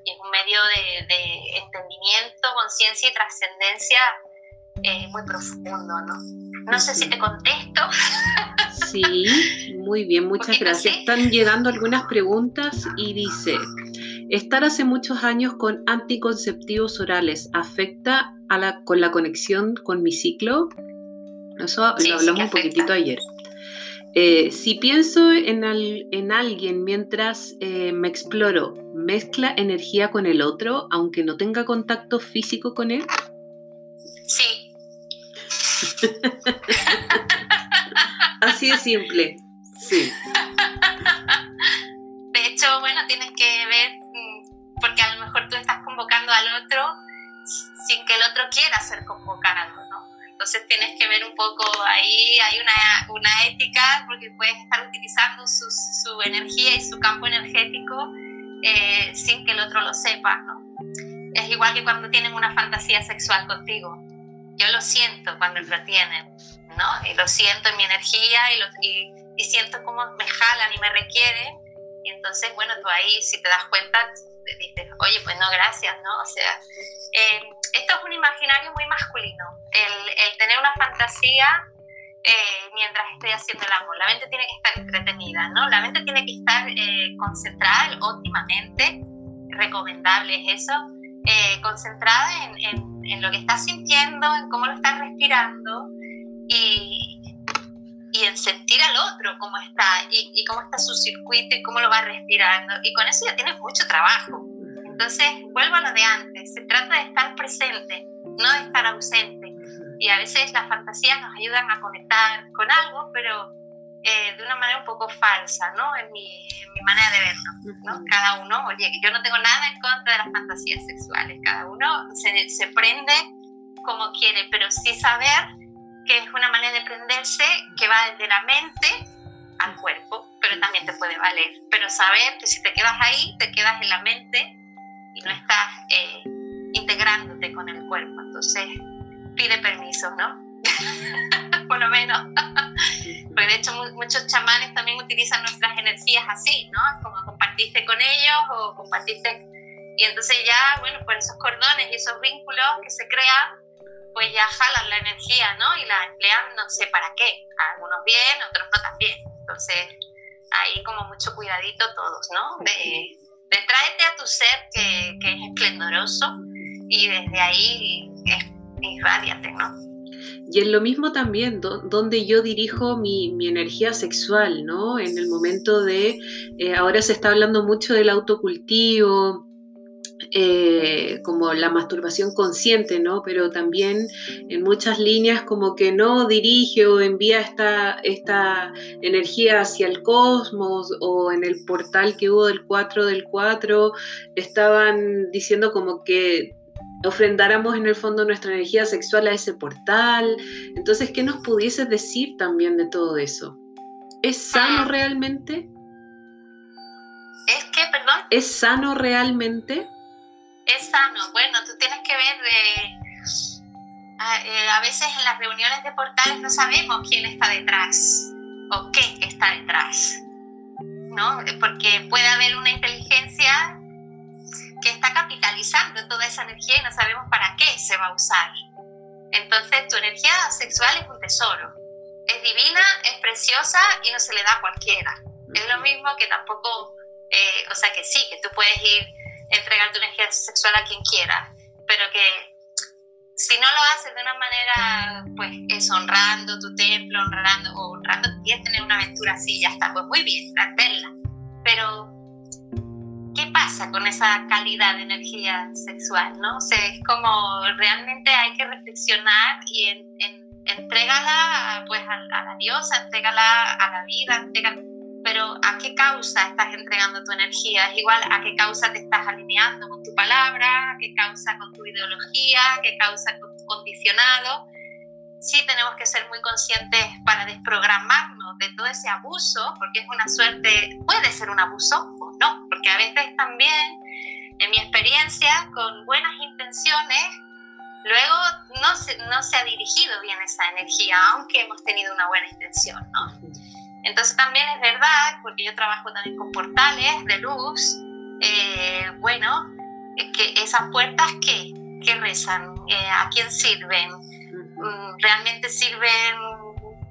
[SPEAKER 2] y es un medio de, de entendimiento, conciencia y trascendencia eh, muy profundo, ¿no? No sé si te contesto.
[SPEAKER 1] Sí, muy bien, (laughs) muchas gracias. Están llegando algunas preguntas y dice, estar hace muchos años con anticonceptivos orales afecta a la, con la conexión con mi ciclo. Eso lo hablamos un poquitito ayer. Eh, si pienso en, en alguien mientras eh, me exploro, ¿mezcla energía con el otro aunque no tenga contacto físico con él?
[SPEAKER 2] Sí,
[SPEAKER 1] Así de simple, sí.
[SPEAKER 2] De hecho, bueno, tienes que ver, mm, porque a lo mejor tú estás convocando al otro sin que el otro quiera ser convocado, ¿no? Entonces tienes que ver un poco ahí, hay una, una ética, porque puedes estar utilizando su, su energía y su campo energético eh, sin que el otro lo sepa, ¿no? Es igual que cuando tienen una fantasía sexual contigo yo lo siento cuando lo tienen, ¿no? Y lo siento en mi energía y, lo, y, siento cómo me jalan y me requieren. Y entonces, bueno, tú ahí, si te das cuenta, dices, oye, pues no, gracias, ¿no? O sea, eh, esto es un imaginario muy masculino, el, el tener una fantasía eh, mientras estoy haciendo el amor. La mente tiene que estar entretenida, ¿no? La mente tiene que estar eh, concentrada óptimamente, recomendable es eso, concentrada en en, lo que estás sintiendo, en cómo lo estás respirando y, y en sentir al otro cómo está y, y, cómo está su circuito y cómo lo va respirando. Y con eso ya tienes mucho trabajo. Entonces, vuelvo a lo de antes. Se trata de estar presente, no de estar ausente. Y a veces las fantasías nos ayudan a conectar con algo, pero eh, de una manera un poco falsa, ¿no? En mi, mi manera de verlo, ¿no? Cada uno, oye, yo no tengo nada en contra de las fantasías sexuales, cada uno se, se prende como quiere, pero sí saber que es una manera de prenderse que va desde la mente al cuerpo, pero también te puede valer. Pero saber que si te quedas ahí, te quedas en la mente y no estás eh, integrándote con el cuerpo. Entonces, pide permiso, ¿no? Por lo menos. (laughs) Porque de hecho muchos chamanes también utilizan nuestras energías así, ¿no? Como compartiste con ellos o compartiste... Y entonces ya, bueno, por esos cordones y esos vínculos que se crean, pues ya jalan la energía, ¿no? Y la emplean no sé para qué. Algunos bien, otros no tan bien. Entonces, ahí como mucho cuidadito todos, ¿no? De, de tráete a tu ser que, que es esplendoroso y desde ahí es, irradiate, ¿no?
[SPEAKER 1] Y es lo mismo también donde yo dirijo mi, energía sexual, ¿no? En el momento de, eh, ahora se está hablando mucho del autocultivo, eh, como la masturbación consciente, ¿no? Pero también en muchas líneas como que no dirige o envía esta, esta energía hacia el cosmos o en el portal que hubo del 4 del 4, estaban diciendo como que ofrendáramos en el fondo nuestra energía sexual a ese portal. Entonces, ¿qué nos pudieses decir también de todo eso? ¿Es sano mm. realmente?
[SPEAKER 2] ¿Es qué, perdón?
[SPEAKER 1] ¿Es sano realmente?
[SPEAKER 2] Es sano. Bueno, tú tienes que ver de... A, eh, a veces en las reuniones de portales no sabemos quién está detrás o qué está detrás, ¿no? Porque puede haber una inteligencia que está capitalizando toda esa energía y no sabemos para qué se va a usar. Entonces tu energía sexual es un tesoro. Es divina, es preciosa y no se le da a cualquiera. Es lo mismo que tampoco, eh, o sea que sí, que tú puedes ir a entregar tu energía sexual a quien quiera, pero que si no lo haces de una manera, pues es honrando tu templo, honrando, o honrando, quieres tener una aventura así, ya está, pues muy bien, hacerla. Pero ¿qué pasa con esa calidad de energía sexual? ¿no? O sea, es como realmente hay que reflexionar y en, en, entrégala pues a, la diosa, entrégala a la vida, pero ¿a qué causa estás entregando tu energía? Es igual a qué causa te estás alineando con tu palabra, a qué causa con tu ideología, a qué causa con tu condicionado sí tenemos que ser muy conscientes para desprogramarnos de todo ese abuso, porque es una suerte, puede ser un abuso no, porque a veces también, en mi experiencia, con buenas intenciones, luego no se, no se ha dirigido bien esa energía, aunque hemos tenido una buena intención, ¿no? Entonces también es verdad, porque yo trabajo también con portales de luz, eh, bueno, que esas puertas que, que rezan, eh, a quién sirven, Mm, realmente sirven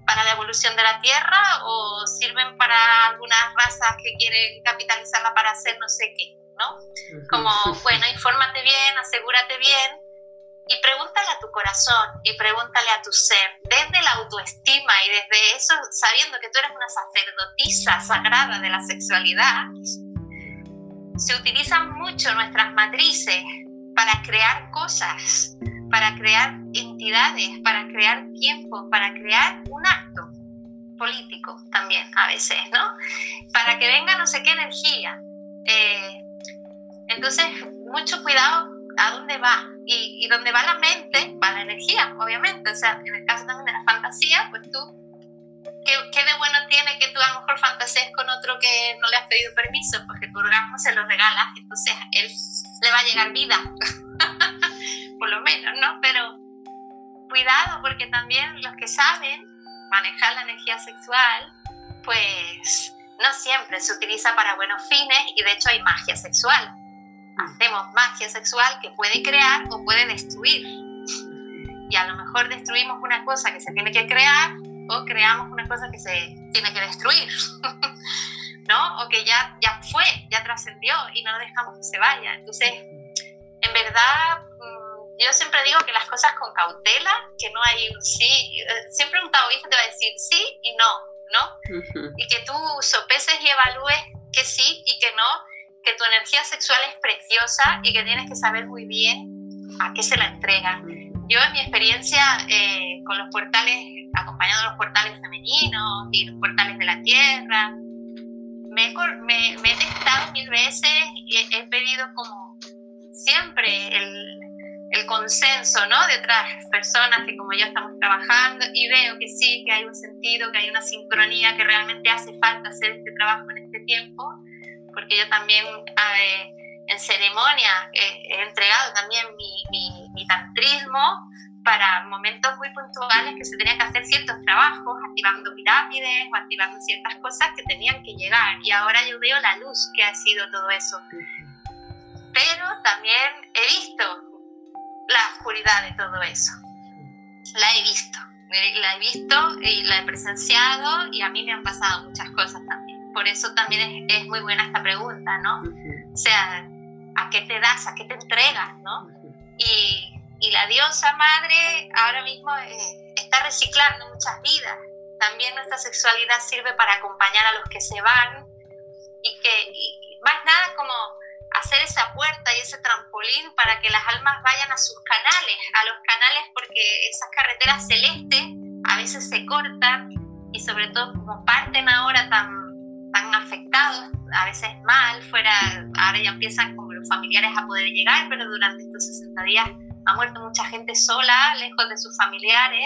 [SPEAKER 2] para la evolución de la Tierra o sirven para algunas razas que quieren capitalizarla para hacer no sé qué, ¿no? Como, bueno, infórmate bien, asegúrate bien y pregúntale a tu corazón y pregúntale a tu ser, desde la autoestima y desde eso, sabiendo que tú eres una sacerdotisa sagrada de la sexualidad, se utilizan mucho nuestras matrices para crear cosas para crear entidades, para crear tiempo, para crear un acto político también a veces, ¿no? Para que venga no sé qué energía. Eh, entonces, mucho cuidado a dónde va. Y, y donde va la mente, va la energía, obviamente. O sea, en el caso también de la fantasía, pues tú, ¿qué, ¿qué, de bueno tiene que tú a lo mejor fantasees con otro que no le has pedido permiso? Porque tu orgasmo se lo regalas, entonces él le va a llegar vida. (laughs) por lo menos, cuidado porque también los que saben manejar la energía sexual, pues no siempre se utiliza para buenos fines y de hecho hay magia sexual. Hacemos magia sexual que puede crear o puede destruir. Y a lo mejor destruimos una cosa que se tiene que crear o creamos una cosa que se tiene que destruir. (laughs) ¿No? O que ya, ya fue, ya trascendió y no lo dejamos que se vaya. Entonces, en verdad, yo siempre digo que las cosas con cautela, que no hay un sí. Eh, siempre un taoísta te va a decir sí y no, ¿no? Y que tú sopeses y evalúes que sí y que no, que tu energía sexual es preciosa y que tienes que saber muy bien a qué se la entrega. Yo en mi experiencia eh, con los portales, acompañando los portales femeninos y los portales de la tierra, me, me, me he testado mil veces y he, he pedido como siempre el, el consenso ¿no? de otras personas que como yo estamos trabajando y veo que sí, que hay un sentido, que hay una sincronía, que realmente hace falta hacer este trabajo en este tiempo, porque yo también eh, en ceremonia eh, he entregado también mi, mi, mi, tantrismo para momentos muy puntuales que se tenían que hacer ciertos trabajos, activando pirámides o activando ciertas cosas que tenían que llegar. Y ahora yo veo la luz que ha sido todo eso. Pero también he visto la oscuridad de todo eso. La he visto, la he visto y la he presenciado y a mí me han pasado muchas cosas también. Por eso también es, muy buena esta pregunta, ¿no? O sea, ¿a qué te das? ¿A qué te entregas? ¿no? Y, y la diosa madre ahora mismo eh, está reciclando muchas vidas. También nuestra sexualidad sirve para acompañar a los que se van y que y más nada como hacer esa puerta y ese trampolín para que las almas vayan a sus canales, a los canales porque esas carreteras celestes a veces se cortan y sobre todo como parten ahora tan, tan afectados, a veces mal, fuera, ahora ya empiezan como los familiares a poder llegar, pero durante estos 60 días ha muerto mucha gente sola, lejos de sus familiares,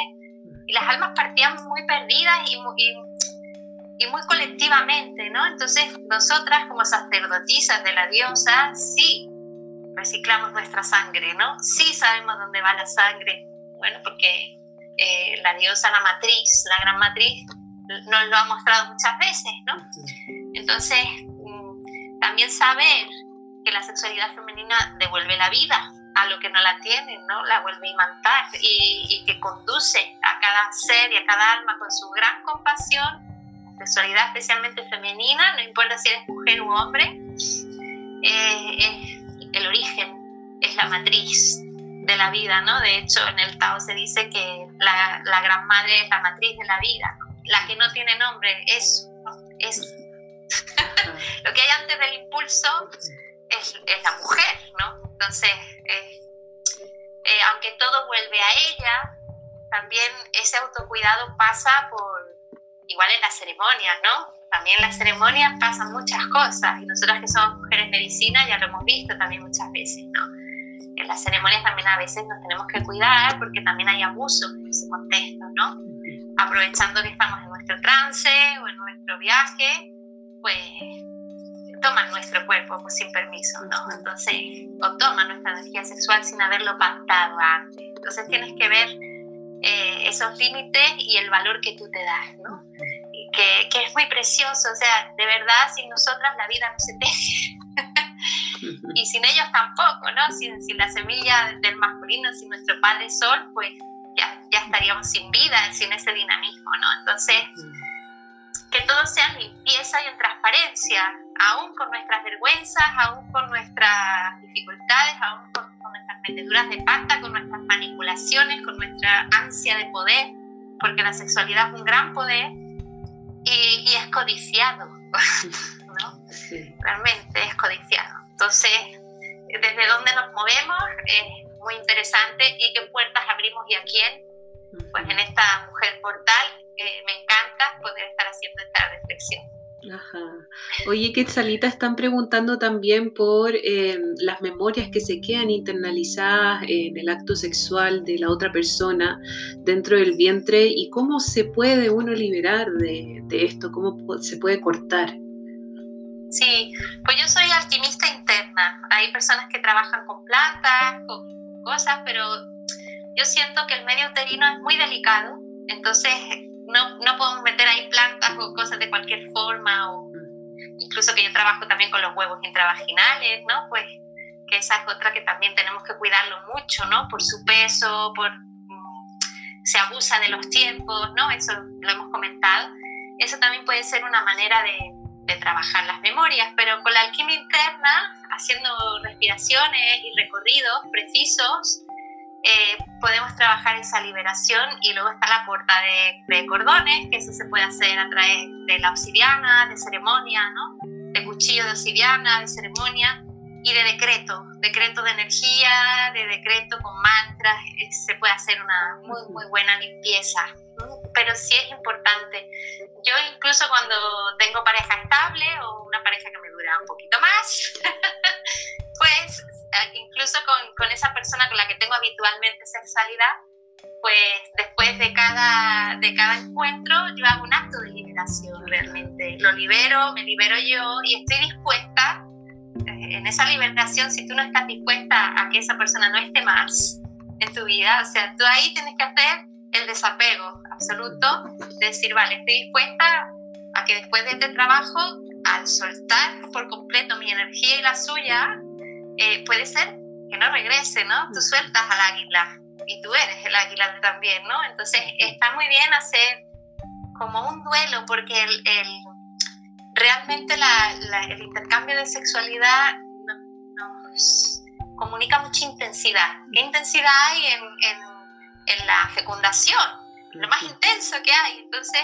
[SPEAKER 2] y las almas partían muy perdidas y, y y muy colectivamente, ¿no? Entonces, nosotras como sacerdotisas de la diosa, sí reciclamos nuestra sangre, ¿no? Sí sabemos dónde va la sangre, bueno, porque eh, la diosa, la matriz, la gran matriz, nos lo ha mostrado muchas veces, ¿no? Entonces, mm, también saber que la sexualidad femenina devuelve la vida a lo que no la tiene, ¿no? La vuelve a imantar y, y que conduce a cada ser y a cada alma con su gran compasión sexualidad especialmente femenina, no importa si eres mujer u hombre, eh, es el origen, es la matriz de la vida, ¿no? De hecho, en el Tao se dice que la, la gran madre es la matriz de la vida, la que no tiene nombre, es, es (laughs) lo que hay antes del impulso es, es la mujer, ¿no? Entonces, eh, eh, aunque todo vuelve a ella, también ese autocuidado pasa por igual en las ceremonias, ¿no? También en las ceremonias pasan muchas cosas y nosotras que somos mujeres medicina ya lo hemos visto también muchas veces, ¿no? En las ceremonias también a veces nos tenemos que cuidar porque también hay abuso en ese contexto, ¿no? Aprovechando que estamos en nuestro trance o en nuestro viaje, pues toman nuestro cuerpo pues, sin permiso, ¿no? Entonces, o toman nuestra energía sexual sin haberlo pactado antes. Entonces tienes que ver eh, esos límites y el valor que tú te das, ¿no? Que, que, es muy precioso, o sea, de verdad, sin nosotras la vida no se teje. (laughs) y sin ellos tampoco, ¿no? Sin, sin, la semilla del masculino, sin nuestro Padre Sol, pues ya, ya estaríamos sin vida, sin ese dinamismo, ¿no? Entonces, que todo sea en limpieza y en transparencia, aún con nuestras vergüenzas, aún con nuestras dificultades, aún con meteduras de pata, con nuestras manipulaciones, con nuestra ansia de poder, porque la sexualidad es un gran poder y, es codiciado, (laughs) ¿no? Realmente es codiciado. Entonces, desde dónde nos movemos es muy interesante y qué puertas abrimos y a quién. Pues en esta mujer portal eh, me encanta poder estar haciendo esta reflexión.
[SPEAKER 1] Ajá. Oye, Quetzalita, están preguntando también por eh, las memorias que se quedan internalizadas en el acto sexual de la otra persona dentro del vientre y cómo se puede uno liberar de, de esto, cómo se puede cortar.
[SPEAKER 2] Sí, pues yo soy alquimista interna. Hay personas que trabajan con plantas, con cosas, pero yo siento que el medio uterino es muy delicado, entonces no, no podemos meter ahí plantas o cosas de cualquier forma, o incluso que yo trabajo también con los huevos intravaginales, ¿no? Pues que esa es otra que también tenemos que cuidarlo mucho, ¿no? Por su peso, por mm, se abusa de los tiempos, ¿no? Eso lo hemos comentado. Eso también puede ser una manera de, de trabajar las memorias, pero con la alquimia interna, haciendo respiraciones y recorridos precisos, eh, podemos trabajar esa liberación y luego está la puerta de, de, cordones, que eso se puede hacer a través de la obsidiana, de ceremonia, ¿no? de cuchillo de obsidiana, de ceremonia y de decreto, decreto de energía, de decreto con mantras, eh, se puede hacer una muy, muy buena limpieza, pero sí es importante. Yo incluso cuando tengo pareja estable o una pareja que me dura un poquito más, (laughs) pues eh, incluso con, con, esa persona con la que tengo habitualmente sexualidad, pues después de cada, de cada encuentro yo hago un acto de liberación realmente. Lo libero, me libero yo y estoy dispuesta eh, en esa liberación, si tú no estás dispuesta a que esa persona no esté más en tu vida, o sea, tú ahí tienes que hacer el desapego absoluto, de decir, vale, estoy dispuesta a que después de este trabajo, al soltar por completo mi energía y la suya, eh, puede ser que no regrese, ¿no? Tú sueltas al águila y tú eres el águila también, ¿no? Entonces está muy bien hacer como un duelo porque el, realmente el intercambio de sexualidad nos comunica mucha intensidad. ¿Qué intensidad hay en, en la fecundación? Lo más intenso que hay. Entonces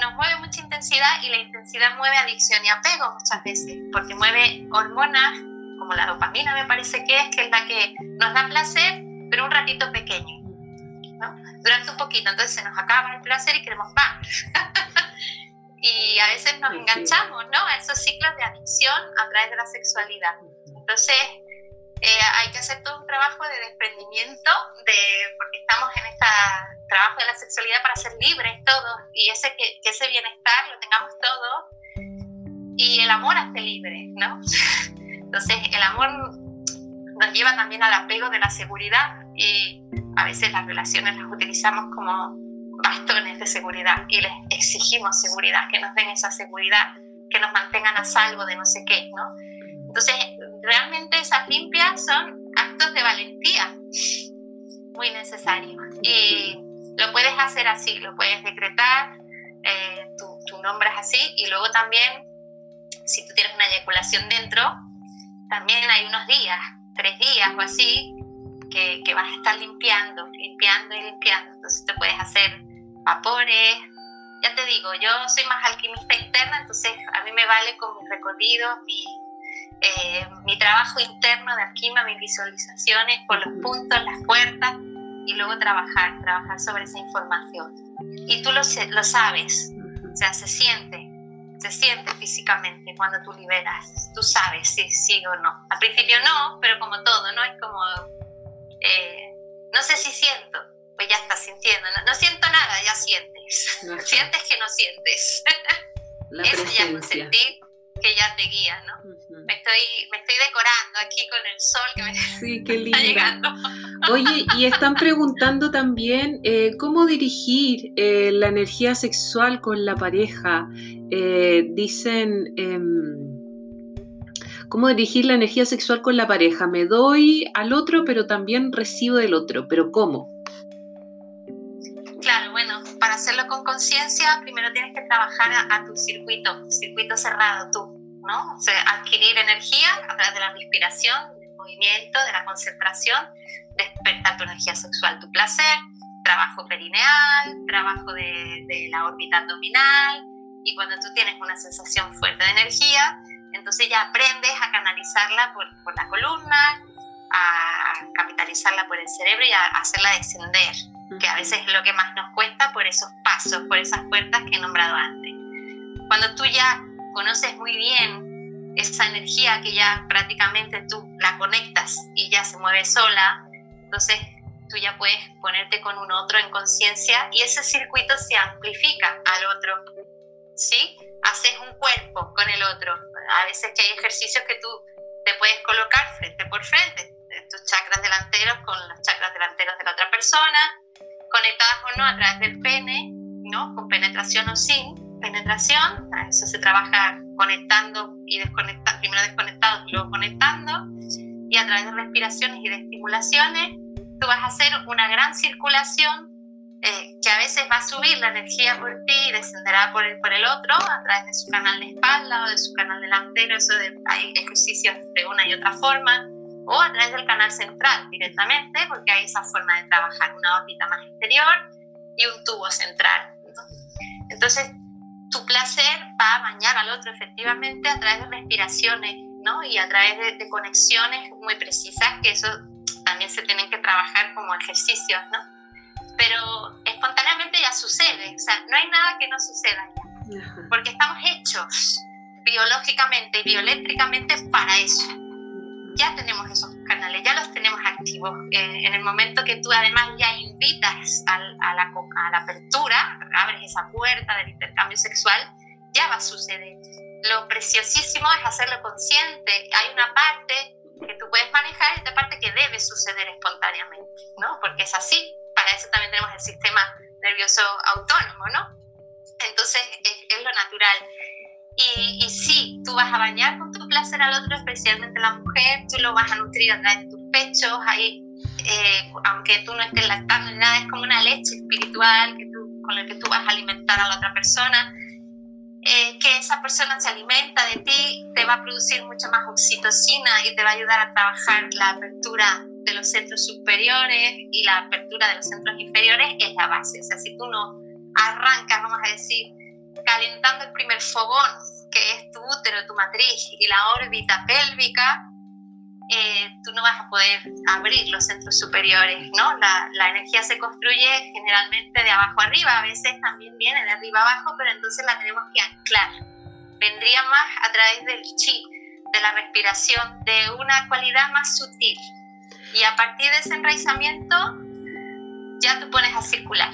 [SPEAKER 2] nos mueve mucha intensidad y la intensidad mueve adicción y apego muchas veces porque mueve hormonas como la dopamina me parece que es, que es la que nos da placer, pero un ratito pequeño, ¿no? durante un poquito, entonces se nos acaba el placer y queremos más. (laughs) y a veces nos enganchamos ¿no? a esos ciclos de adicción a través de la sexualidad. Entonces eh, hay que hacer todo un trabajo de desprendimiento, de, porque estamos en este trabajo de la sexualidad para ser libres todos y ese, que, que ese bienestar lo tengamos todos y el amor hace libre, ¿no? (laughs) Entonces, el amor nos lleva también al apego de la seguridad y a veces las relaciones las utilizamos como bastones de seguridad y les exigimos seguridad, que nos den esa seguridad, que nos mantengan a salvo de no sé qué, ¿no? Entonces, realmente esas limpias son actos de valentía muy necesarios y lo puedes hacer así, lo puedes decretar, eh, nombre es así y luego también, si tú tienes una eyaculación dentro, también hay unos días, tres días o así, que, que, vas a estar limpiando, limpiando y limpiando. Entonces te puedes hacer vapores. Ya te digo, yo soy más alquimista interna, entonces a mí me vale con mis recorridos, mi, eh, mi trabajo interno de alquimia, mis visualizaciones por los puntos, las puertas y luego trabajar, trabajar sobre esa información. Y tú lo, lo sabes, o sea, se siente se siente físicamente cuando tú liberas. Tú sabes si sí o no. Al principio no, pero como todo, ¿no? Es como, eh, no sé si siento, pues ya estás sintiendo. No, siento nada, ya sientes. (laughs) Sientes que no sientes. La Eso ya es sentir que ya te guía, ¿no? me, estoy, me estoy decorando aquí con el sol que me (laughs) sí, qué está llegando.
[SPEAKER 1] Oye, y están preguntando también eh, cómo dirigir eh, la energía sexual con la pareja. Eh, dicen, em, ¿cómo dirigir la energía sexual con la pareja? Me doy al otro, pero también recibo del otro, pero ¿cómo?
[SPEAKER 2] Hacerlo con conciencia, primero tienes que trabajar a, tu circuito, circuito cerrado tú, ¿no? O sea, adquirir energía a través de la respiración, del movimiento, de la concentración, despertar tu energía sexual, tu placer, trabajo perineal, trabajo de, de la órbita abdominal, y cuando tú tienes una sensación fuerte de energía, entonces ya aprendes a canalizarla por, por la columna, a capitalizarla por el cerebro y a hacerla descender, que a veces es lo que más nos cuesta por esos pasos, por esas puertas que he nombrado antes. Cuando tú ya conoces muy bien esa energía que ya prácticamente tú la conectas y ya se mueve sola, entonces tú ya puedes ponerte con un otro en conciencia y ese circuito se amplifica al otro ¿sí? Haces un cuerpo con el otro. A veces que hay ejercicios que tú te puedes colocar frente por frente, tus chakras delanteros con los chakras delanteros de la otra persona, conectadas o no a través del pene, ¿no? Con penetración o sin penetración. Eso se trabaja conectando y desconectando, primero desconectado y luego conectando. Y a través de respiraciones y de estimulaciones, tú vas a hacer una gran circulación eh, que a veces va a subir la energía por ti y descenderá por el, por el otro a través de su canal de espalda o de su canal delantero. Eso de, hay ejercicios de una y otra forma, o a través del canal central directamente, porque hay esa forma de trabajar, una órbita más exterior y un tubo central. Entonces, tu placer va a bañar al otro efectivamente a través de respiraciones ¿no? y a través de, de conexiones muy precisas, que eso también se tienen que trabajar como ejercicios, ¿no? Pero espontáneamente ya sucede, o sea, no hay nada que no suceda ya, porque estamos hechos biológicamente y bioeléctricamente para eso. Ya tenemos esos canales, ya los tenemos activos. Eh, en el momento que tú además ya invitas a, a, la, a la apertura, abres esa puerta del intercambio sexual, ya va a suceder. Lo preciosísimo es hacerlo consciente. Hay una parte que tú puedes manejar y esta parte que debe suceder espontáneamente, ¿no? Porque es así. Para eso también tenemos el sistema nervioso autónomo, ¿no? Entonces es, es lo natural. Y, y, sí, tú vas a bañar con tu placer al otro, especialmente la mujer, tú lo vas a nutrir a través de tus pechos, ahí, eh, aunque tú no estés lactando ni nada, es como una leche espiritual que tú, con la que tú vas a alimentar a la otra persona eh, que esa persona se alimenta de ti, te va a producir mucha más oxitocina y te va a ayudar a trabajar la apertura de los centros superiores y la apertura de los centros inferiores es la base. O sea, si tú no arrancas, vamos a decir, calentando el primer fogón, que es tu útero, tu matriz y la órbita pélvica, eh, tú no vas a poder abrir los centros superiores, ¿no? La, la, energía se construye generalmente de abajo arriba, a veces también viene de arriba abajo, pero entonces la tenemos que anclar. Vendría más a través del chi, de la respiración, de una cualidad más sutil. Y a partir de ese enraizamiento, ya tú pones a circular.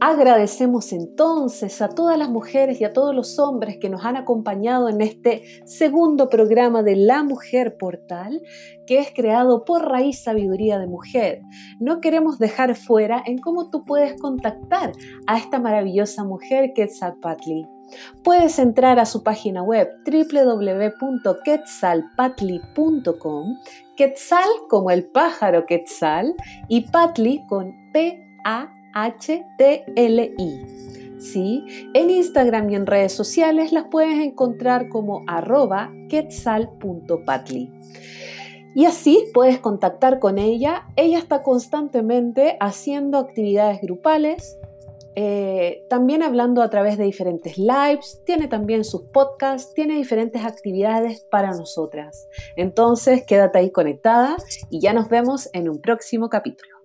[SPEAKER 1] Agradecemos entonces a todas las mujeres y a todos los hombres que nos han acompañado en este segundo programa de La Mujer Portal, que es creado por Raíz Sabiduría de Mujer. No queremos dejar fuera en cómo tú puedes contactar a esta maravillosa mujer Quetzalpatli. Puedes entrar a su página web www.quetzalpatli.com, Quetzal como el pájaro Quetzal y Patli con P-A HTLI. ¿Sí? En Instagram y en redes sociales las puedes encontrar como arroba quetzal.patli. Y así puedes contactar con ella. Ella está constantemente haciendo actividades grupales, eh, también hablando a través de diferentes lives, tiene también sus podcasts, tiene diferentes actividades para nosotras. Entonces, quédate ahí conectada y ya nos vemos en un próximo capítulo.